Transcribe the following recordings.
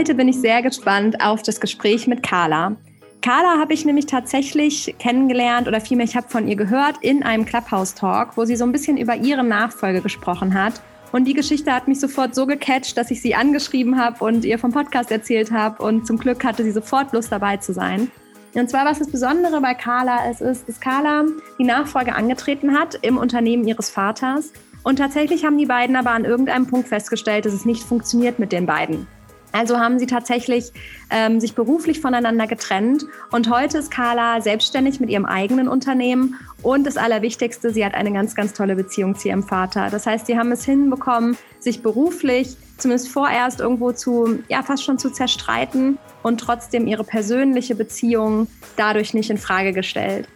Heute bin ich sehr gespannt auf das Gespräch mit Carla. Carla habe ich nämlich tatsächlich kennengelernt oder vielmehr ich habe von ihr gehört in einem Clubhouse-Talk, wo sie so ein bisschen über ihre Nachfolge gesprochen hat. Und die Geschichte hat mich sofort so gecatcht, dass ich sie angeschrieben habe und ihr vom Podcast erzählt habe. Und zum Glück hatte sie sofort Lust dabei zu sein. Und zwar, was das Besondere bei Carla ist, ist, dass Carla die Nachfolge angetreten hat im Unternehmen ihres Vaters. Und tatsächlich haben die beiden aber an irgendeinem Punkt festgestellt, dass es nicht funktioniert mit den beiden. Also haben sie tatsächlich ähm, sich beruflich voneinander getrennt und heute ist Carla selbstständig mit ihrem eigenen Unternehmen und das Allerwichtigste, sie hat eine ganz, ganz tolle Beziehung zu ihrem Vater. Das heißt, sie haben es hinbekommen, sich beruflich zumindest vorerst irgendwo zu, ja, fast schon zu zerstreiten und trotzdem ihre persönliche Beziehung dadurch nicht in Frage gestellt.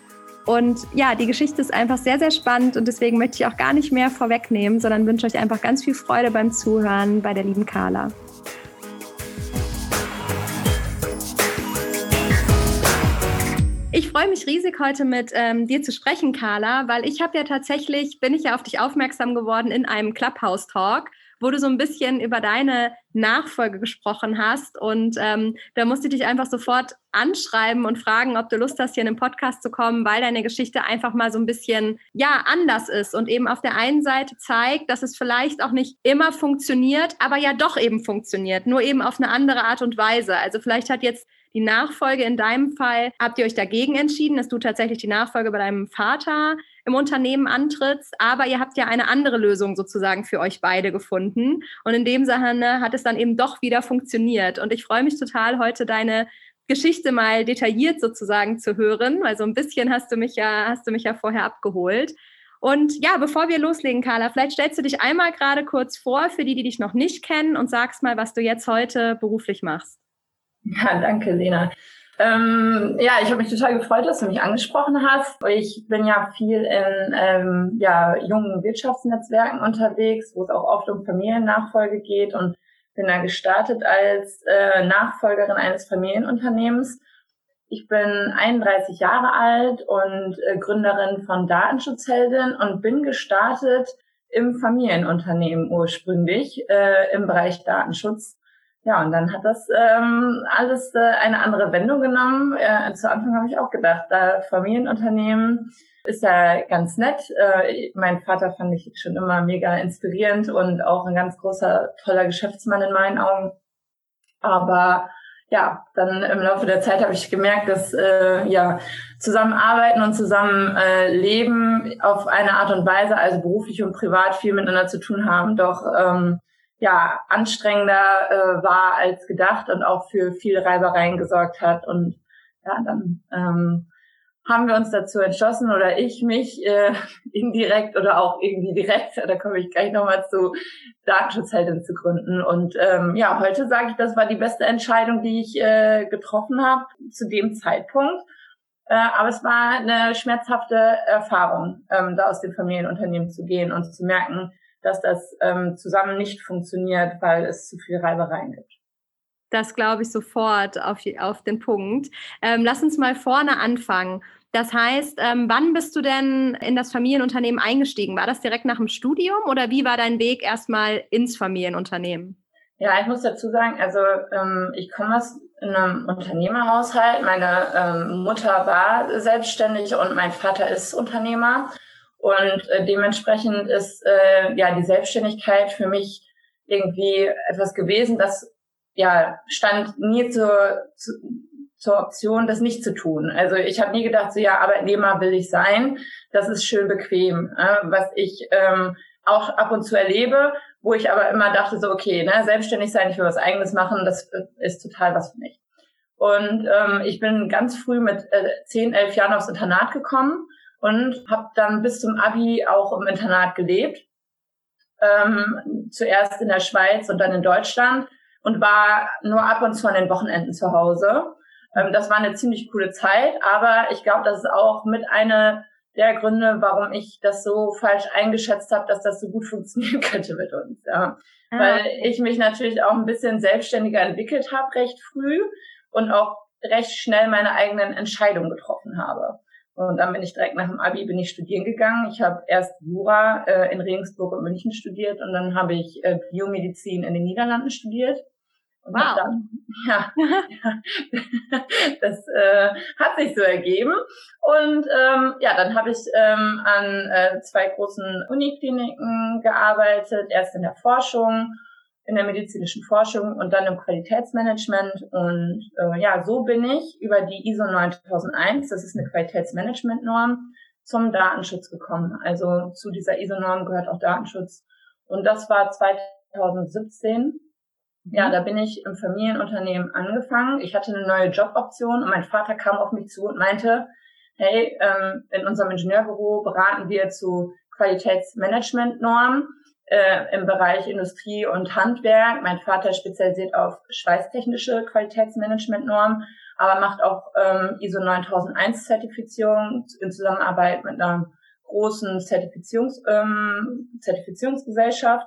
Und ja, die Geschichte ist einfach sehr, sehr spannend und deswegen möchte ich auch gar nicht mehr vorwegnehmen, sondern wünsche euch einfach ganz viel Freude beim Zuhören bei der lieben Carla. Freue mich riesig, heute mit ähm, dir zu sprechen, Carla, weil ich habe ja tatsächlich, bin ich ja auf dich aufmerksam geworden in einem Clubhouse-Talk, wo du so ein bisschen über deine Nachfolge gesprochen hast. Und ähm, da musste ich dich einfach sofort anschreiben und fragen, ob du Lust hast, hier in den Podcast zu kommen, weil deine Geschichte einfach mal so ein bisschen, ja, anders ist und eben auf der einen Seite zeigt, dass es vielleicht auch nicht immer funktioniert, aber ja doch eben funktioniert, nur eben auf eine andere Art und Weise. Also vielleicht hat jetzt die Nachfolge in deinem Fall, habt ihr euch dagegen entschieden, dass du tatsächlich die Nachfolge bei deinem Vater im Unternehmen antrittst, aber ihr habt ja eine andere Lösung sozusagen für euch beide gefunden. Und in dem Sinne hat es dann eben doch wieder funktioniert. Und ich freue mich total, heute deine Geschichte mal detailliert sozusagen zu hören, weil so ein bisschen hast du mich ja, hast du mich ja vorher abgeholt. Und ja, bevor wir loslegen, Carla, vielleicht stellst du dich einmal gerade kurz vor für die, die dich noch nicht kennen und sagst mal, was du jetzt heute beruflich machst. Ja, danke, Lena. Ähm, ja, ich habe mich total gefreut, dass du mich angesprochen hast. Ich bin ja viel in ähm, ja, jungen Wirtschaftsnetzwerken unterwegs, wo es auch oft um Familiennachfolge geht und bin da gestartet als äh, Nachfolgerin eines Familienunternehmens. Ich bin 31 Jahre alt und äh, Gründerin von Datenschutzheldin und bin gestartet im Familienunternehmen ursprünglich äh, im Bereich Datenschutz ja, und dann hat das ähm, alles äh, eine andere Wendung genommen. Äh, zu Anfang habe ich auch gedacht, da Familienunternehmen ist ja ganz nett. Äh, mein Vater fand ich schon immer mega inspirierend und auch ein ganz großer, toller Geschäftsmann in meinen Augen. Aber ja, dann im Laufe der Zeit habe ich gemerkt, dass äh, ja zusammenarbeiten und zusammen äh, leben auf eine Art und Weise, also beruflich und privat viel miteinander zu tun haben, doch ähm, ja, anstrengender äh, war als gedacht und auch für viele Reibereien gesorgt hat. Und ja, dann ähm, haben wir uns dazu entschlossen oder ich mich äh, indirekt oder auch irgendwie direkt, da komme ich gleich nochmal zu, Datenschutzheldin zu gründen. Und ähm, ja, heute sage ich, das war die beste Entscheidung, die ich äh, getroffen habe zu dem Zeitpunkt. Äh, aber es war eine schmerzhafte Erfahrung, ähm, da aus dem Familienunternehmen zu gehen und zu merken, dass das ähm, zusammen nicht funktioniert, weil es zu viel Reibereien gibt. Das glaube ich sofort auf, auf den Punkt. Ähm, lass uns mal vorne anfangen. Das heißt, ähm, wann bist du denn in das Familienunternehmen eingestiegen? War das direkt nach dem Studium oder wie war dein Weg erstmal ins Familienunternehmen? Ja, ich muss dazu sagen, also ähm, ich komme aus einem Unternehmerhaushalt. Meine ähm, Mutter war selbstständig und mein Vater ist Unternehmer. Und äh, dementsprechend ist äh, ja die Selbstständigkeit für mich irgendwie etwas gewesen, das ja stand nie zur, zu, zur Option, das nicht zu tun. Also ich habe nie gedacht, so ja, Arbeitnehmer will ich sein, das ist schön bequem, äh, was ich ähm, auch ab und zu erlebe, wo ich aber immer dachte, so okay, ne, selbstständig sein, ich will was Eigenes machen, das äh, ist total was für mich. Und ähm, ich bin ganz früh mit äh, 10, 11 Jahren aufs Internat gekommen und habe dann bis zum Abi auch im Internat gelebt. Ähm, zuerst in der Schweiz und dann in Deutschland und war nur ab und zu an den Wochenenden zu Hause. Ähm, das war eine ziemlich coole Zeit, aber ich glaube, das ist auch mit einer der Gründe, warum ich das so falsch eingeschätzt habe, dass das so gut funktionieren könnte mit uns. Ja. Ah. Weil ich mich natürlich auch ein bisschen selbstständiger entwickelt habe, recht früh und auch recht schnell meine eigenen Entscheidungen getroffen habe. Und dann bin ich direkt nach dem Abi bin ich studieren gegangen. Ich habe erst Jura äh, in Regensburg und München studiert und dann habe ich äh, Biomedizin in den Niederlanden studiert. Und wow. dann, ja, das äh, hat sich so ergeben. Und ähm, ja, dann habe ich ähm, an äh, zwei großen Unikliniken gearbeitet, erst in der Forschung, in der medizinischen Forschung und dann im Qualitätsmanagement. Und äh, ja, so bin ich über die ISO 9001, das ist eine Qualitätsmanagementnorm, zum Datenschutz gekommen. Also zu dieser ISO-Norm gehört auch Datenschutz. Und das war 2017 ja, mhm. da bin ich im Familienunternehmen angefangen. Ich hatte eine neue Joboption und mein Vater kam auf mich zu und meinte, hey, ähm, in unserem Ingenieurbüro beraten wir zu Qualitätsmanagementnormen äh, im Bereich Industrie und Handwerk. Mein Vater spezialisiert auf schweißtechnische Qualitätsmanagementnormen, aber macht auch ähm, ISO 9001 Zertifizierung in Zusammenarbeit mit einer großen Zertifizierungs, ähm, Zertifizierungsgesellschaft.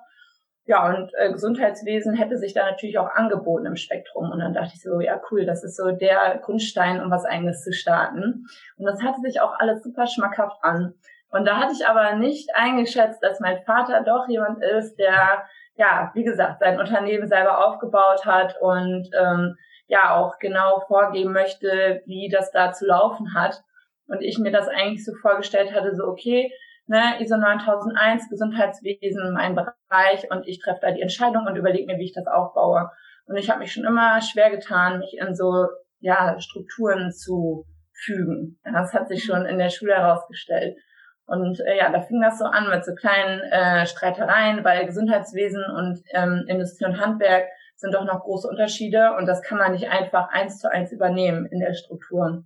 Ja, und äh, Gesundheitswesen hätte sich da natürlich auch angeboten im Spektrum. Und dann dachte ich so, ja cool, das ist so der Grundstein, um was eigenes zu starten. Und das hatte sich auch alles super schmackhaft an. Und da hatte ich aber nicht eingeschätzt, dass mein Vater doch jemand ist, der, ja, wie gesagt, sein Unternehmen selber aufgebaut hat und ähm, ja auch genau vorgeben möchte, wie das da zu laufen hat. Und ich mir das eigentlich so vorgestellt hatte, so okay, ne, ISO 9001, Gesundheitswesen, mein Bereich und ich treffe da die Entscheidung und überlege mir, wie ich das aufbaue. Und ich habe mich schon immer schwer getan, mich in so ja, Strukturen zu fügen. Das hat sich schon in der Schule herausgestellt. Und äh, ja, da fing das so an mit so kleinen äh, Streitereien, weil Gesundheitswesen und ähm, Industrie und Handwerk sind doch noch große Unterschiede und das kann man nicht einfach eins zu eins übernehmen in der Struktur.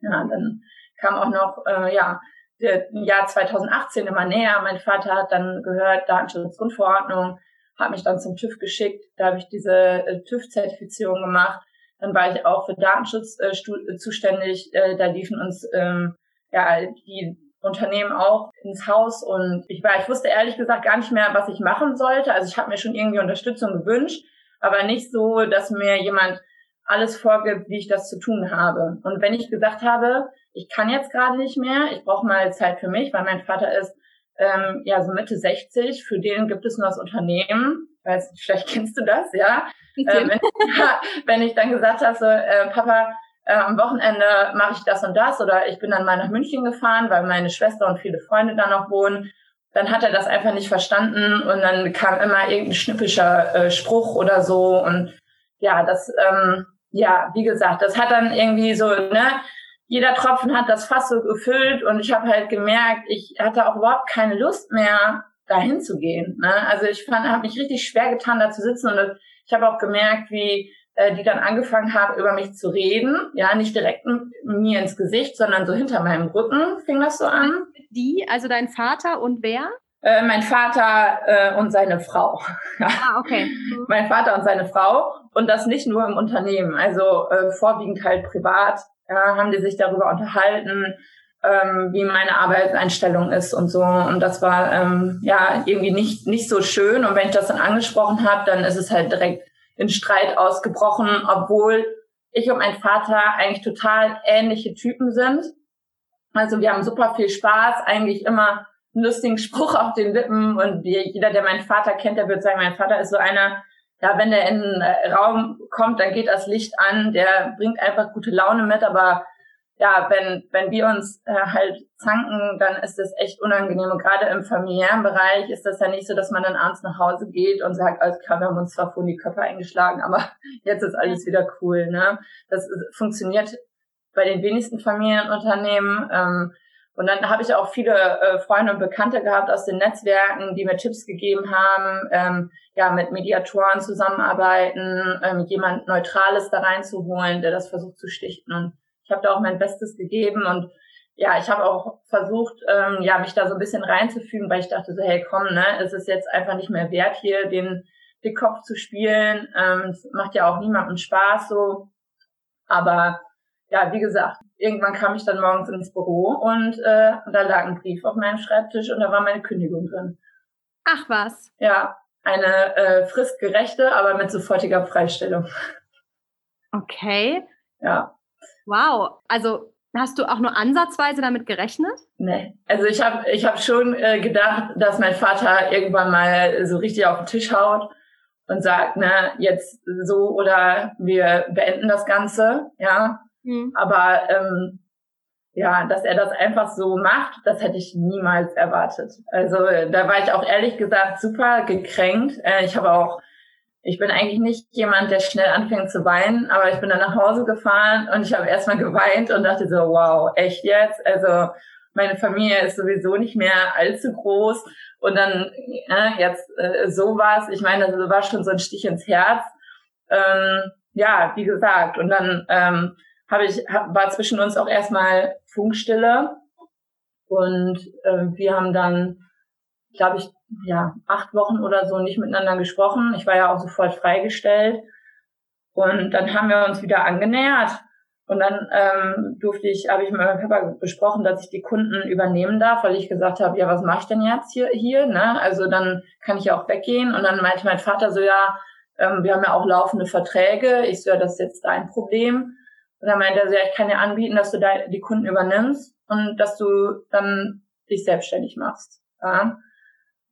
Ja, dann kam auch noch äh, ja der Jahr 2018 immer näher. Mein Vater hat dann gehört, Datenschutzgrundverordnung, hat mich dann zum TÜV geschickt. Da habe ich diese äh, TÜV-Zertifizierung gemacht. Dann war ich auch für Datenschutz äh, zuständig. Äh, da liefen uns ähm, ja die Unternehmen auch ins Haus und ich war, ich wusste ehrlich gesagt gar nicht mehr, was ich machen sollte. Also ich habe mir schon irgendwie Unterstützung gewünscht, aber nicht so, dass mir jemand alles vorgibt, wie ich das zu tun habe. Und wenn ich gesagt habe, ich kann jetzt gerade nicht mehr, ich brauche mal Zeit für mich, weil mein Vater ist ähm, ja so Mitte 60, für den gibt es nur das Unternehmen. Ich weiß nicht, vielleicht kennst du das, ja. Äh, wenn, ja wenn, ich dann gesagt habe, so, äh, Papa, äh, am Wochenende mache ich das und das oder ich bin dann mal nach München gefahren, weil meine Schwester und viele Freunde da noch wohnen, dann hat er das einfach nicht verstanden und dann kam immer irgendein schnippischer äh, Spruch oder so und ja, das, ähm, ja, wie gesagt, das hat dann irgendwie so, ne, jeder Tropfen hat das Fass so gefüllt und ich habe halt gemerkt, ich hatte auch überhaupt keine Lust mehr, dahin zu gehen. Ne? Also ich fand, habe mich richtig schwer getan, da zu sitzen und ich habe auch gemerkt, wie äh, die dann angefangen haben, über mich zu reden. Ja, nicht direkt mir ins Gesicht, sondern so hinter meinem Rücken fing das so an. Die, also dein Vater und wer? Äh, mein Vater äh, und seine Frau. ah, okay. mein Vater und seine Frau und das nicht nur im Unternehmen, also äh, vorwiegend halt privat ja, haben die sich darüber unterhalten, ähm, wie meine Arbeitseinstellung ist und so. Und das war ähm, ja irgendwie nicht, nicht so schön. Und wenn ich das dann angesprochen habe, dann ist es halt direkt in Streit ausgebrochen, obwohl ich und mein Vater eigentlich total ähnliche Typen sind. Also wir haben super viel Spaß, eigentlich immer einen lustigen Spruch auf den Lippen. Und jeder, der meinen Vater kennt, der wird sagen, mein Vater ist so einer, ja, wenn der in den Raum kommt, dann geht das Licht an, der bringt einfach gute Laune mit, aber ja, wenn, wenn wir uns äh, halt zanken, dann ist das echt unangenehm. Und gerade im familiären Bereich ist das ja nicht so, dass man dann abends nach Hause geht und sagt, alles klar, wir haben uns zwar vorhin die Köpfe eingeschlagen, aber jetzt ist alles wieder cool. Ne? Das ist, funktioniert bei den wenigsten Familienunternehmen. Ähm, und dann habe ich auch viele äh, Freunde und Bekannte gehabt aus den Netzwerken, die mir Tipps gegeben haben, ähm, ja, mit Mediatoren zusammenarbeiten, ähm, jemand Neutrales da reinzuholen, der das versucht zu stichten. Ich habe da auch mein Bestes gegeben und ja, ich habe auch versucht, ähm, ja, mich da so ein bisschen reinzufügen, weil ich dachte so, hey, komm, ne, es ist jetzt einfach nicht mehr wert, hier den Dickkopf zu spielen. Ähm, es macht ja auch niemandem Spaß so. Aber ja, wie gesagt, irgendwann kam ich dann morgens ins Büro und äh, da lag ein Brief auf meinem Schreibtisch und da war meine Kündigung drin. Ach was. Ja, eine äh, fristgerechte, aber mit sofortiger Freistellung. Okay. Ja. Wow. Also hast du auch nur ansatzweise damit gerechnet? Nee. Also ich habe ich hab schon äh, gedacht, dass mein Vater irgendwann mal so richtig auf den Tisch haut und sagt, ne, jetzt so oder wir beenden das Ganze, ja. Mhm. Aber ähm, ja, dass er das einfach so macht, das hätte ich niemals erwartet. Also da war ich auch ehrlich gesagt super gekränkt. Äh, ich habe auch, ich bin eigentlich nicht jemand, der schnell anfängt zu weinen, aber ich bin dann nach Hause gefahren und ich habe erstmal geweint und dachte so, wow, echt jetzt? Also meine Familie ist sowieso nicht mehr allzu groß und dann äh, jetzt äh, sowas. Ich meine, das war schon so ein Stich ins Herz. Ähm, ja, wie gesagt, und dann ähm, habe ich hab, war zwischen uns auch erstmal Funkstille und äh, wir haben dann, glaube ich, ja acht Wochen oder so nicht miteinander gesprochen. Ich war ja auch sofort freigestellt und dann haben wir uns wieder angenähert und dann ähm, durfte ich, habe ich mit meinem Papa besprochen, dass ich die Kunden übernehmen darf, weil ich gesagt habe, ja, was mache ich denn jetzt hier, hier? Ne? Also dann kann ich ja auch weggehen. Und dann meinte mein Vater so, ja, ähm, wir haben ja auch laufende Verträge. Ich so, ja, das ist jetzt dein Problem. Und dann meinte er so, ja, ich kann dir anbieten, dass du die Kunden übernimmst und dass du dann dich selbstständig machst. Ja,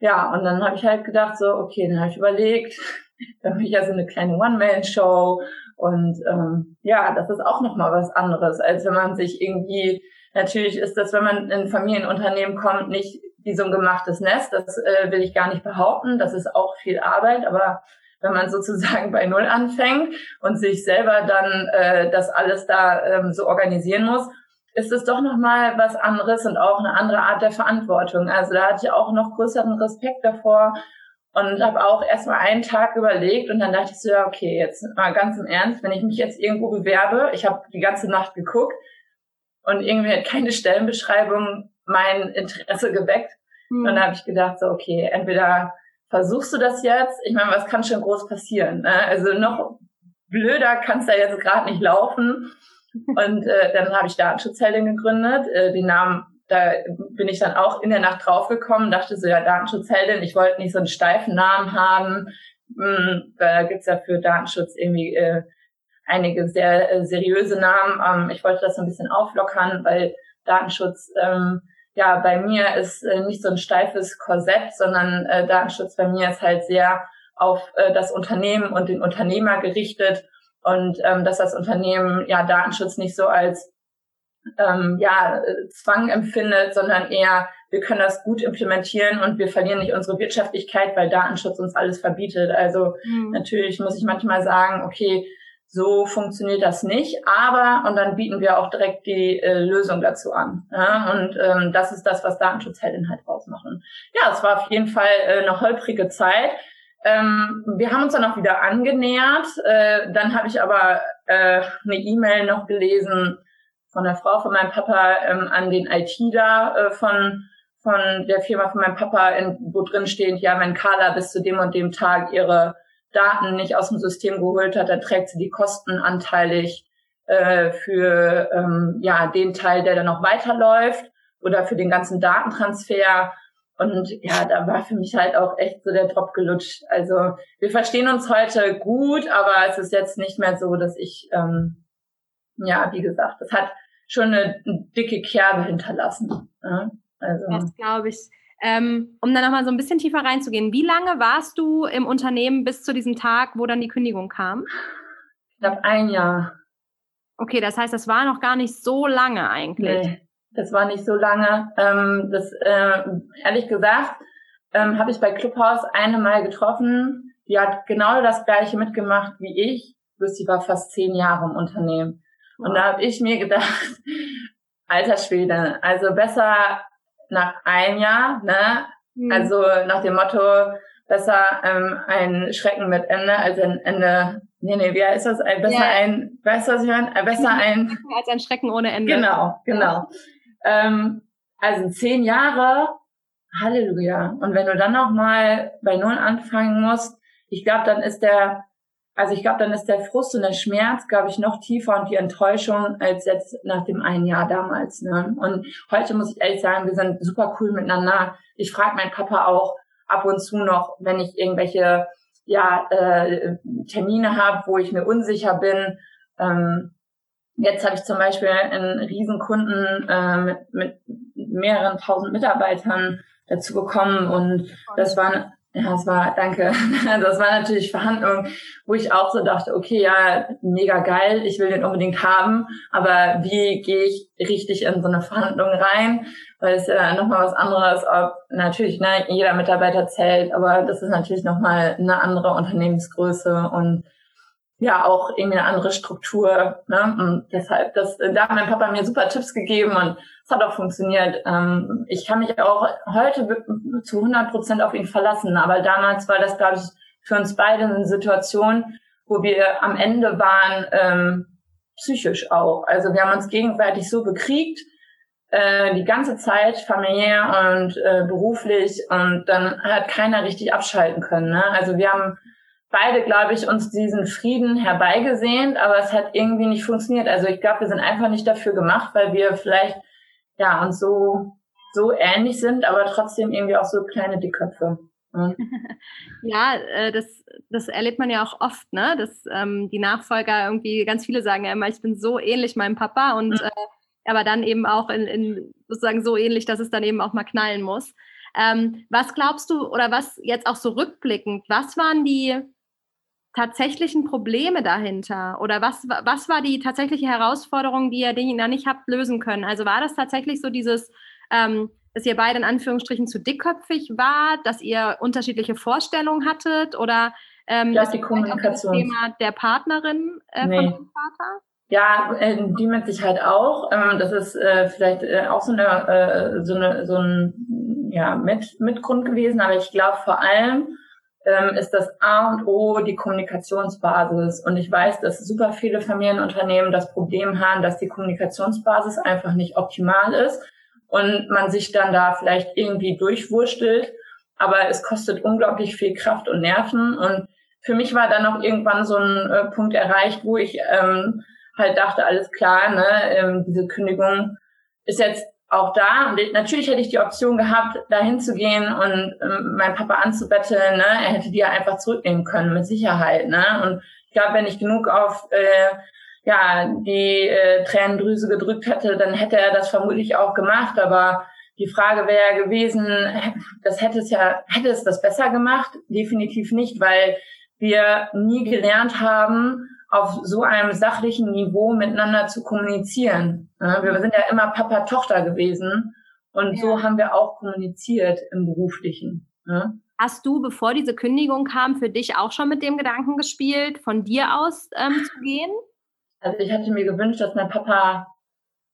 ja und dann habe ich halt gedacht so, okay, dann habe ich überlegt, dann habe ich ja so eine kleine One-Man-Show und ähm, ja, das ist auch nochmal was anderes, als wenn man sich irgendwie, natürlich ist das, wenn man in ein Familienunternehmen kommt, nicht wie so ein gemachtes Nest, das äh, will ich gar nicht behaupten, das ist auch viel Arbeit, aber wenn man sozusagen bei Null anfängt und sich selber dann äh, das alles da ähm, so organisieren muss, ist es doch nochmal was anderes und auch eine andere Art der Verantwortung. Also da hatte ich auch noch größeren Respekt davor, und habe auch erstmal einen Tag überlegt und dann dachte ich so, ja, okay, jetzt mal ganz im Ernst, wenn ich mich jetzt irgendwo bewerbe, ich habe die ganze Nacht geguckt und irgendwie hat keine Stellenbeschreibung mein Interesse geweckt. Mhm. Und dann habe ich gedacht, so, okay, entweder versuchst du das jetzt, ich meine, was kann schon groß passieren? Ne? Also noch blöder kann es da jetzt gerade nicht laufen. Und äh, dann habe ich Datenschutzheldin gegründet. Äh, den Namen da bin ich dann auch in der Nacht draufgekommen, dachte so, ja, Datenschutzheldin, ich wollte nicht so einen steifen Namen haben. Hm, da gibt's ja für Datenschutz irgendwie äh, einige sehr äh, seriöse Namen. Ähm, ich wollte das so ein bisschen auflockern, weil Datenschutz ähm, ja bei mir ist äh, nicht so ein steifes Korsett, sondern äh, Datenschutz bei mir ist halt sehr auf äh, das Unternehmen und den Unternehmer gerichtet und ähm, dass das Unternehmen ja Datenschutz nicht so als ähm, ja, Zwang empfindet, sondern eher, wir können das gut implementieren und wir verlieren nicht unsere Wirtschaftlichkeit, weil Datenschutz uns alles verbietet. Also mhm. natürlich muss ich manchmal sagen, okay, so funktioniert das nicht, aber und dann bieten wir auch direkt die äh, Lösung dazu an. Ja? Und ähm, das ist das, was Datenschutzhelden halt rausmachen. Ja, es war auf jeden Fall äh, eine holprige Zeit. Ähm, wir haben uns dann auch wieder angenähert. Äh, dann habe ich aber äh, eine E-Mail noch gelesen, von der Frau von meinem Papa ähm, an den ITler äh, von von der Firma von meinem Papa, in, wo drin steht, ja, wenn Carla bis zu dem und dem Tag ihre Daten nicht aus dem System geholt hat, dann trägt sie die Kosten anteilig äh, für ähm, ja den Teil, der dann noch weiterläuft oder für den ganzen Datentransfer. Und ja, da war für mich halt auch echt so der Drop gelutscht. Also wir verstehen uns heute gut, aber es ist jetzt nicht mehr so, dass ich ähm, ja, wie gesagt, das hat schon eine, eine dicke Kerbe hinterlassen. Ja? Also. Das glaube ich. Ähm, um dann nochmal so ein bisschen tiefer reinzugehen, wie lange warst du im Unternehmen bis zu diesem Tag, wo dann die Kündigung kam? Ich glaube ein Jahr. Okay, das heißt, das war noch gar nicht so lange eigentlich. Nee, das war nicht so lange. Ähm, das äh, ehrlich gesagt ähm, habe ich bei Clubhouse eine Mal getroffen. Die hat genau das gleiche mitgemacht wie ich, bloß sie war fast zehn Jahre im Unternehmen. Und da habe ich mir gedacht, alter Schwede, also besser nach einem Jahr, ne? Mhm. Also nach dem Motto, besser ähm, ein Schrecken mit Ende als ein Ende. Nee, nee, wie heißt das? Ein, besser ja. ein, weißt du, was ich meine? Besser ein. Als ein Schrecken ohne Ende. Genau, genau. Ja. Ähm, also zehn Jahre, Halleluja. Und wenn du dann noch mal bei Null anfangen musst, ich glaube, dann ist der also ich glaube, dann ist der Frust und der Schmerz, glaube ich, noch tiefer und die Enttäuschung als jetzt nach dem einen Jahr damals. Ne? Und heute muss ich ehrlich sagen, wir sind super cool miteinander. Ich frage meinen Papa auch ab und zu noch, wenn ich irgendwelche ja, äh, Termine habe, wo ich mir unsicher bin. Ähm, jetzt habe ich zum Beispiel einen Riesenkunden äh, mit, mit mehreren tausend Mitarbeitern dazu bekommen und das war Ja, das war, danke. Das war natürlich Verhandlungen, wo ich auch so dachte, okay, ja, mega geil, ich will den unbedingt haben, aber wie gehe ich richtig in so eine Verhandlung rein? Weil es ja nochmal was anderes, ob natürlich, ne, jeder Mitarbeiter zählt, aber das ist natürlich nochmal eine andere Unternehmensgröße und ja auch irgendwie eine andere Struktur. Ne? Und deshalb, das, da hat mein Papa mir super Tipps gegeben und es hat auch funktioniert. Ähm, ich kann mich auch heute zu 100 Prozent auf ihn verlassen, aber damals war das, glaube ich, für uns beide eine Situation, wo wir am Ende waren, ähm, psychisch auch. Also wir haben uns gegenseitig so bekriegt, äh, die ganze Zeit familiär und äh, beruflich und dann hat keiner richtig abschalten können. Ne? Also wir haben beide, glaube ich, uns diesen Frieden herbeigesehnt, aber es hat irgendwie nicht funktioniert. Also ich glaube, wir sind einfach nicht dafür gemacht, weil wir vielleicht ja uns so so ähnlich sind, aber trotzdem irgendwie auch so kleine Dickköpfe. Mhm. Ja, äh, das, das erlebt man ja auch oft, ne? Dass ähm, die Nachfolger irgendwie, ganz viele sagen ja immer, ich bin so ähnlich meinem Papa und mhm. äh, aber dann eben auch in, in sozusagen so ähnlich, dass es dann eben auch mal knallen muss. Ähm, was glaubst du, oder was jetzt auch so rückblickend, was waren die tatsächlichen Probleme dahinter? Oder was, was war die tatsächliche Herausforderung, die ihr da nicht habt lösen können? Also war das tatsächlich so dieses, ähm, dass ihr beide in Anführungsstrichen zu dickköpfig wart, dass ihr unterschiedliche Vorstellungen hattet oder ähm, ja, die Kommunikation. das Thema der Partnerin äh, nee. von dem Vater? Ja, äh, die mit Sicherheit auch. Ähm, das ist äh, vielleicht äh, auch so eine, äh, so eine, so ein ja, mit, Mitgrund gewesen, aber ich glaube vor allem, ähm, ist das A und O die Kommunikationsbasis. Und ich weiß, dass super viele Familienunternehmen das Problem haben, dass die Kommunikationsbasis einfach nicht optimal ist und man sich dann da vielleicht irgendwie durchwurstelt. Aber es kostet unglaublich viel Kraft und Nerven. Und für mich war dann auch irgendwann so ein äh, Punkt erreicht, wo ich ähm, halt dachte, alles klar, ne, ähm, diese Kündigung ist jetzt auch da, natürlich hätte ich die Option gehabt, da hinzugehen und ähm, meinen Papa anzubetteln, ne? er hätte die ja einfach zurücknehmen können, mit Sicherheit. Ne? Und ich glaube, wenn ich genug auf äh, ja, die äh, Tränendrüse gedrückt hätte, dann hätte er das vermutlich auch gemacht. Aber die Frage wäre gewesen, das hätte es ja, hätte es das besser gemacht? Definitiv nicht, weil wir nie gelernt haben, auf so einem sachlichen Niveau miteinander zu kommunizieren. wir sind ja immer Papa-Tochter gewesen und ja. so haben wir auch kommuniziert im Beruflichen. Hast du, bevor diese Kündigung kam, für dich auch schon mit dem Gedanken gespielt, von dir aus ähm, zu gehen? Also ich hatte mir gewünscht, dass mein Papa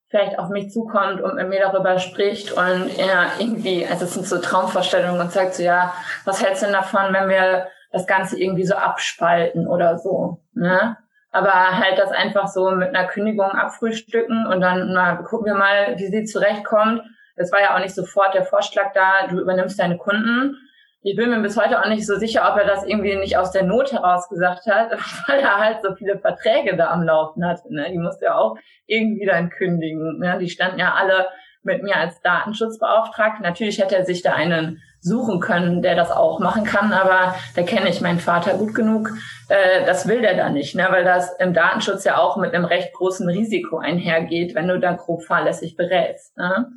vielleicht auf mich zukommt und mit mir darüber spricht und er irgendwie, also es sind so Traumvorstellungen und sagt so, ja, was hältst du denn davon, wenn wir das Ganze irgendwie so abspalten oder so, ne? Aber halt das einfach so mit einer Kündigung abfrühstücken und dann na, gucken wir mal, wie sie zurechtkommt. Es war ja auch nicht sofort der Vorschlag da, du übernimmst deine Kunden. Ich bin mir bis heute auch nicht so sicher, ob er das irgendwie nicht aus der Not heraus gesagt hat, weil er halt so viele Verträge da am Laufen hatte. Ne? Die musste ja auch irgendwie dann kündigen. Ne? Die standen ja alle mit mir als Datenschutzbeauftragte. Natürlich hätte er sich da einen suchen können, der das auch machen kann, aber da kenne ich meinen Vater gut genug. Äh, das will der da nicht, ne? weil das im Datenschutz ja auch mit einem recht großen Risiko einhergeht, wenn du da grob fahrlässig berätst. Ne?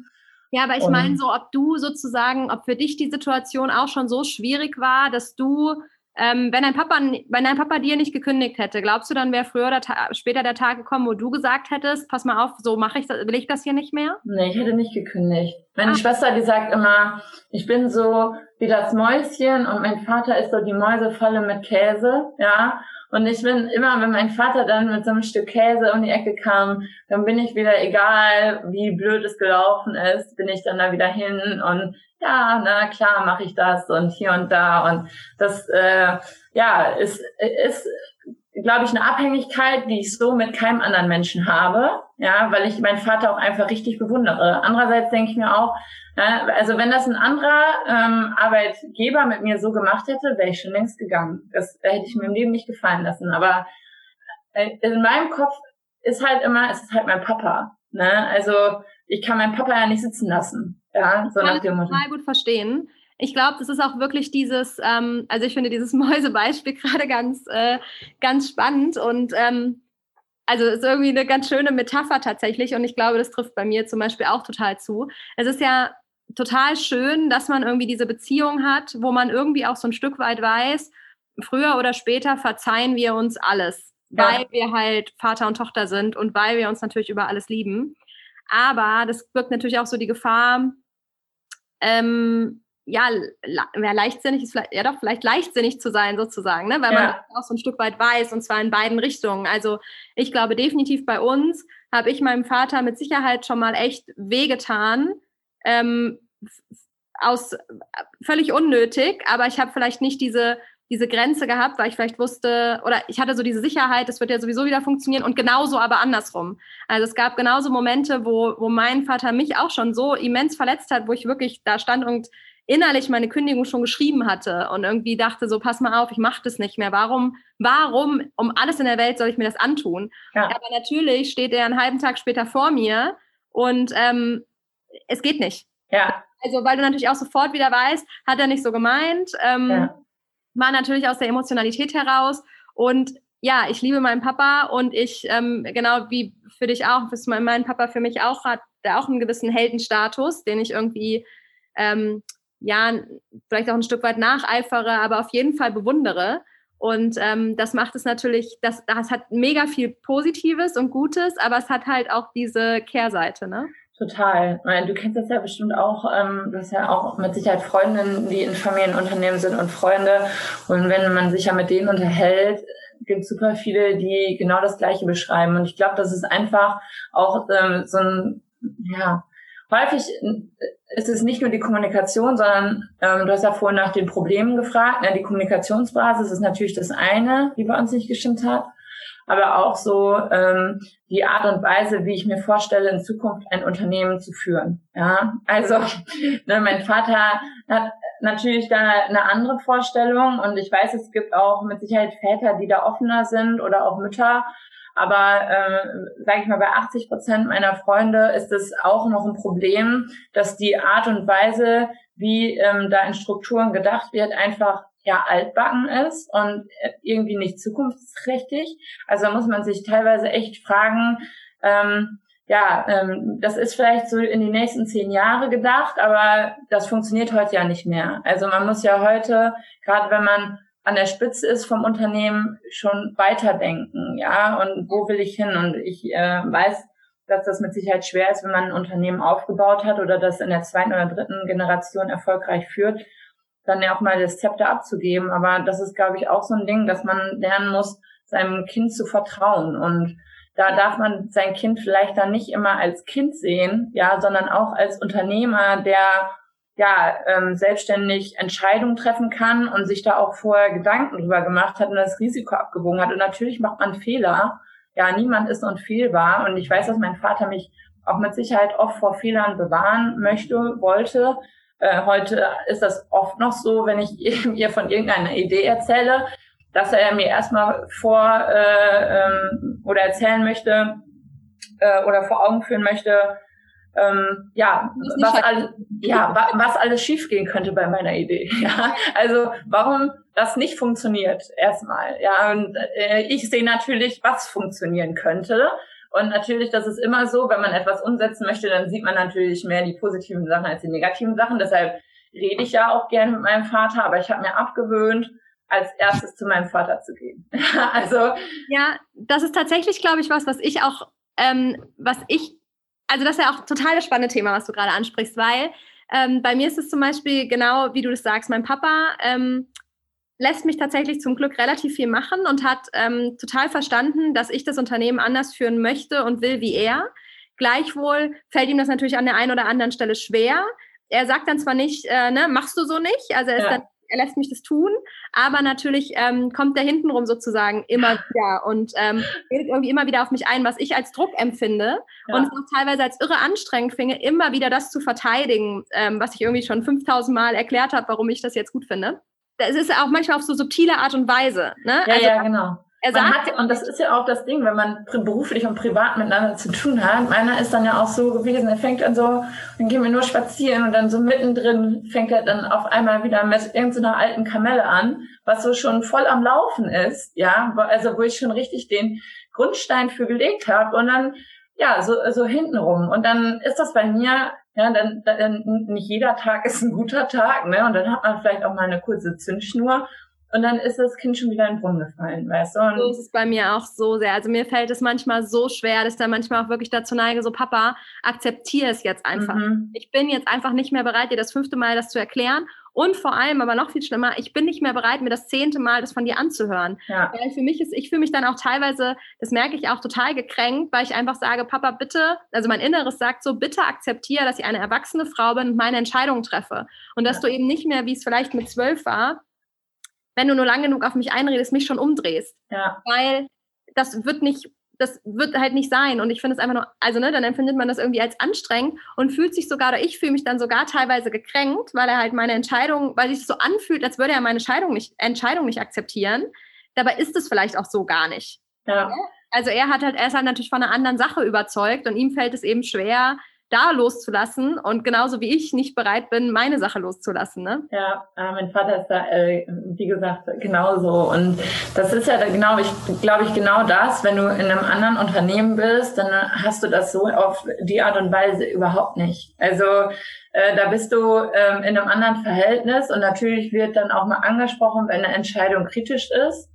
Ja, aber ich meine so, ob du sozusagen, ob für dich die Situation auch schon so schwierig war, dass du ähm, wenn dein Papa, wenn dein Papa dir nicht gekündigt hätte, glaubst du, dann wäre früher oder später der Tag gekommen, wo du gesagt hättest, pass mal auf, so mache ich das, will ich das hier nicht mehr? Nee, ich hätte nicht gekündigt. Meine ah. Schwester, die sagt immer, ich bin so wie das Mäuschen und mein Vater ist so die Mäusefalle mit Käse, ja. Und ich bin immer, wenn mein Vater dann mit so einem Stück Käse um die Ecke kam, dann bin ich wieder, egal wie blöd es gelaufen ist, bin ich dann da wieder hin und ja, na klar mache ich das und hier und da. Und das äh, ja ist, ist glaube ich, eine Abhängigkeit, die ich so mit keinem anderen Menschen habe, ja, weil ich meinen Vater auch einfach richtig bewundere. Andererseits denke ich mir auch, ja, also wenn das ein anderer ähm, Arbeitgeber mit mir so gemacht hätte, wäre ich schon längst gegangen. Das hätte ich mir im Leben nicht gefallen lassen. Aber äh, in meinem Kopf ist halt immer, es ist halt mein Papa. Ne? Also ich kann meinen Papa ja nicht sitzen lassen. Ja, so nach dem Motto. total gut verstehen. Ich glaube, das ist auch wirklich dieses, ähm, also ich finde dieses Mäusebeispiel gerade ganz, äh, ganz spannend und ähm, also ist irgendwie eine ganz schöne Metapher tatsächlich und ich glaube, das trifft bei mir zum Beispiel auch total zu. Es ist ja total schön, dass man irgendwie diese Beziehung hat, wo man irgendwie auch so ein Stück weit weiß, früher oder später verzeihen wir uns alles, ja. weil wir halt Vater und Tochter sind und weil wir uns natürlich über alles lieben. Aber das birgt natürlich auch so die Gefahr, ähm, ja, ja, leichtsinnig ist vielleicht, ja doch, vielleicht leichtsinnig zu sein sozusagen, ne? weil ja. man auch so ein Stück weit weiß und zwar in beiden Richtungen. Also ich glaube definitiv bei uns habe ich meinem Vater mit Sicherheit schon mal echt wehgetan, ähm, aus völlig unnötig, aber ich habe vielleicht nicht diese diese Grenze gehabt, weil ich vielleicht wusste, oder ich hatte so diese Sicherheit, das wird ja sowieso wieder funktionieren und genauso aber andersrum. Also es gab genauso Momente, wo, wo mein Vater mich auch schon so immens verletzt hat, wo ich wirklich da stand und innerlich meine Kündigung schon geschrieben hatte und irgendwie dachte so, pass mal auf, ich mache das nicht mehr. Warum, warum um alles in der Welt soll ich mir das antun? Ja. Aber natürlich steht er einen halben Tag später vor mir und ähm, es geht nicht. Ja. Also weil du natürlich auch sofort wieder weißt, hat er nicht so gemeint. Ähm, ja war natürlich aus der Emotionalität heraus. Und ja, ich liebe meinen Papa und ich, ähm, genau wie für dich auch, ist mein Papa für mich auch, hat der auch einen gewissen Heldenstatus, den ich irgendwie, ähm, ja, vielleicht auch ein Stück weit nacheifere, aber auf jeden Fall bewundere. Und ähm, das macht es natürlich, das, das hat mega viel Positives und Gutes, aber es hat halt auch diese Kehrseite, ne? Total. Du kennst das ja bestimmt auch. Ähm, du hast ja auch mit Sicherheit Freundinnen, die in Familienunternehmen sind und Freunde. Und wenn man sich ja mit denen unterhält, gibt super viele, die genau das Gleiche beschreiben. Und ich glaube, das ist einfach auch ähm, so ein, ja, häufig ist es nicht nur die Kommunikation, sondern ähm, du hast ja vorhin nach den Problemen gefragt. Ne? Die Kommunikationsbasis ist natürlich das eine, die bei uns nicht gestimmt hat aber auch so ähm, die Art und Weise, wie ich mir vorstelle, in Zukunft ein Unternehmen zu führen. Ja, also ne, mein Vater hat natürlich da eine andere Vorstellung und ich weiß, es gibt auch mit Sicherheit Väter, die da offener sind oder auch Mütter. Aber ähm, sage ich mal, bei 80 Prozent meiner Freunde ist es auch noch ein Problem, dass die Art und Weise, wie ähm, da in Strukturen gedacht wird, einfach ja altbacken ist und irgendwie nicht zukunftsträchtig. Also muss man sich teilweise echt fragen, ähm, ja, ähm, das ist vielleicht so in die nächsten zehn Jahre gedacht, aber das funktioniert heute ja nicht mehr. Also man muss ja heute, gerade wenn man an der Spitze ist vom Unternehmen, schon weiterdenken, ja, und wo will ich hin? Und ich äh, weiß, dass das mit Sicherheit schwer ist, wenn man ein Unternehmen aufgebaut hat oder das in der zweiten oder dritten Generation erfolgreich führt dann ja auch mal das Zepter abzugeben. Aber das ist, glaube ich, auch so ein Ding, dass man lernen muss, seinem Kind zu vertrauen. Und da darf man sein Kind vielleicht dann nicht immer als Kind sehen, ja, sondern auch als Unternehmer, der ja ähm, selbstständig Entscheidungen treffen kann und sich da auch vorher Gedanken drüber gemacht hat und das Risiko abgewogen hat. Und natürlich macht man Fehler. Ja, niemand ist unfehlbar. Und ich weiß, dass mein Vater mich auch mit Sicherheit oft vor Fehlern bewahren möchte, wollte. Äh, heute ist das oft noch so, wenn ich ihr von irgendeiner Idee erzähle, dass er mir erstmal vor äh, ähm, oder erzählen möchte äh, oder vor Augen führen möchte, ähm, ja, was alles, ja, wa was alles schiefgehen könnte bei meiner Idee. Ja, also warum das nicht funktioniert erstmal. Ja, und äh, ich sehe natürlich, was funktionieren könnte und natürlich, das ist immer so, wenn man etwas umsetzen möchte, dann sieht man natürlich mehr die positiven Sachen als die negativen Sachen. Deshalb rede ich ja auch gerne mit meinem Vater, aber ich habe mir abgewöhnt, als erstes zu meinem Vater zu gehen. also ja, das ist tatsächlich, glaube ich, was, was ich auch, ähm, was ich, also das ist ja auch total das spannende Thema, was du gerade ansprichst, weil ähm, bei mir ist es zum Beispiel genau, wie du das sagst, mein Papa ähm, lässt mich tatsächlich zum Glück relativ viel machen und hat ähm, total verstanden, dass ich das Unternehmen anders führen möchte und will wie er. Gleichwohl fällt ihm das natürlich an der einen oder anderen Stelle schwer. Er sagt dann zwar nicht, äh, ne, machst du so nicht, also er, ist ja. dann, er lässt mich das tun, aber natürlich ähm, kommt er hintenrum sozusagen immer wieder und ähm, redet irgendwie immer wieder auf mich ein, was ich als Druck empfinde ja. und es auch teilweise als irre anstrengend finde, immer wieder das zu verteidigen, ähm, was ich irgendwie schon 5000 Mal erklärt habe, warum ich das jetzt gut finde es ist auch manchmal auf so subtile Art und Weise. Ne? Ja, also, ja, genau. Er sagt, hat, und das ist ja auch das Ding, wenn man beruflich und privat miteinander zu tun hat. Meiner ist dann ja auch so gewesen, er fängt an so, dann gehen wir nur spazieren und dann so mittendrin fängt er dann auf einmal wieder mit irgendeiner alten Kamelle an, was so schon voll am Laufen ist, ja, also wo ich schon richtig den Grundstein für gelegt habe und dann ja, so, so hintenrum. Und dann ist das bei mir Ja, dann, dann nicht jeder Tag ist ein guter Tag, ne? Und dann hat man vielleicht auch mal eine kurze Zündschnur und dann ist das Kind schon wieder in den Brunnen gefallen, weißt du? Und so ist es bei mir auch so sehr. Also mir fällt es manchmal so schwer, dass ich dann manchmal auch wirklich dazu neige, so Papa, akzeptiere es jetzt einfach. Mhm. Ich bin jetzt einfach nicht mehr bereit, dir das fünfte Mal das zu erklären. Und vor allem, aber noch viel schlimmer, ich bin nicht mehr bereit, mir das zehnte Mal das von dir anzuhören. Ja. Weil für mich ist, ich fühle mich dann auch teilweise, das merke ich auch total gekränkt, weil ich einfach sage, Papa, bitte, also mein Inneres sagt so, bitte akzeptiere, dass ich eine erwachsene Frau bin und meine Entscheidungen treffe. Und dass ja. du eben nicht mehr, wie es vielleicht mit zwölf war, wenn du nur lang genug auf mich einredest, mich schon umdrehst. Ja. Weil das wird nicht, das wird halt nicht sein. Und ich finde es einfach nur, also ne, dann empfindet man das irgendwie als anstrengend und fühlt sich sogar, oder ich fühle mich dann sogar teilweise gekränkt, weil er halt meine Entscheidung, weil sich so anfühlt, als würde er meine Entscheidung nicht, Entscheidung nicht akzeptieren. Dabei ist es vielleicht auch so gar nicht. Ja. Also er hat halt, er ist halt natürlich von einer anderen Sache überzeugt und ihm fällt es eben schwer, da loszulassen und genauso wie ich nicht bereit bin, meine Sache loszulassen. Ne? Ja, äh, mein Vater ist da, äh, wie gesagt, genauso. Und das ist ja genau, ich glaube ich, genau das, wenn du in einem anderen Unternehmen bist, dann hast du das so auf die Art und Weise überhaupt nicht. Also äh, da bist du ähm, in einem anderen Verhältnis und natürlich wird dann auch mal angesprochen, wenn eine Entscheidung kritisch ist.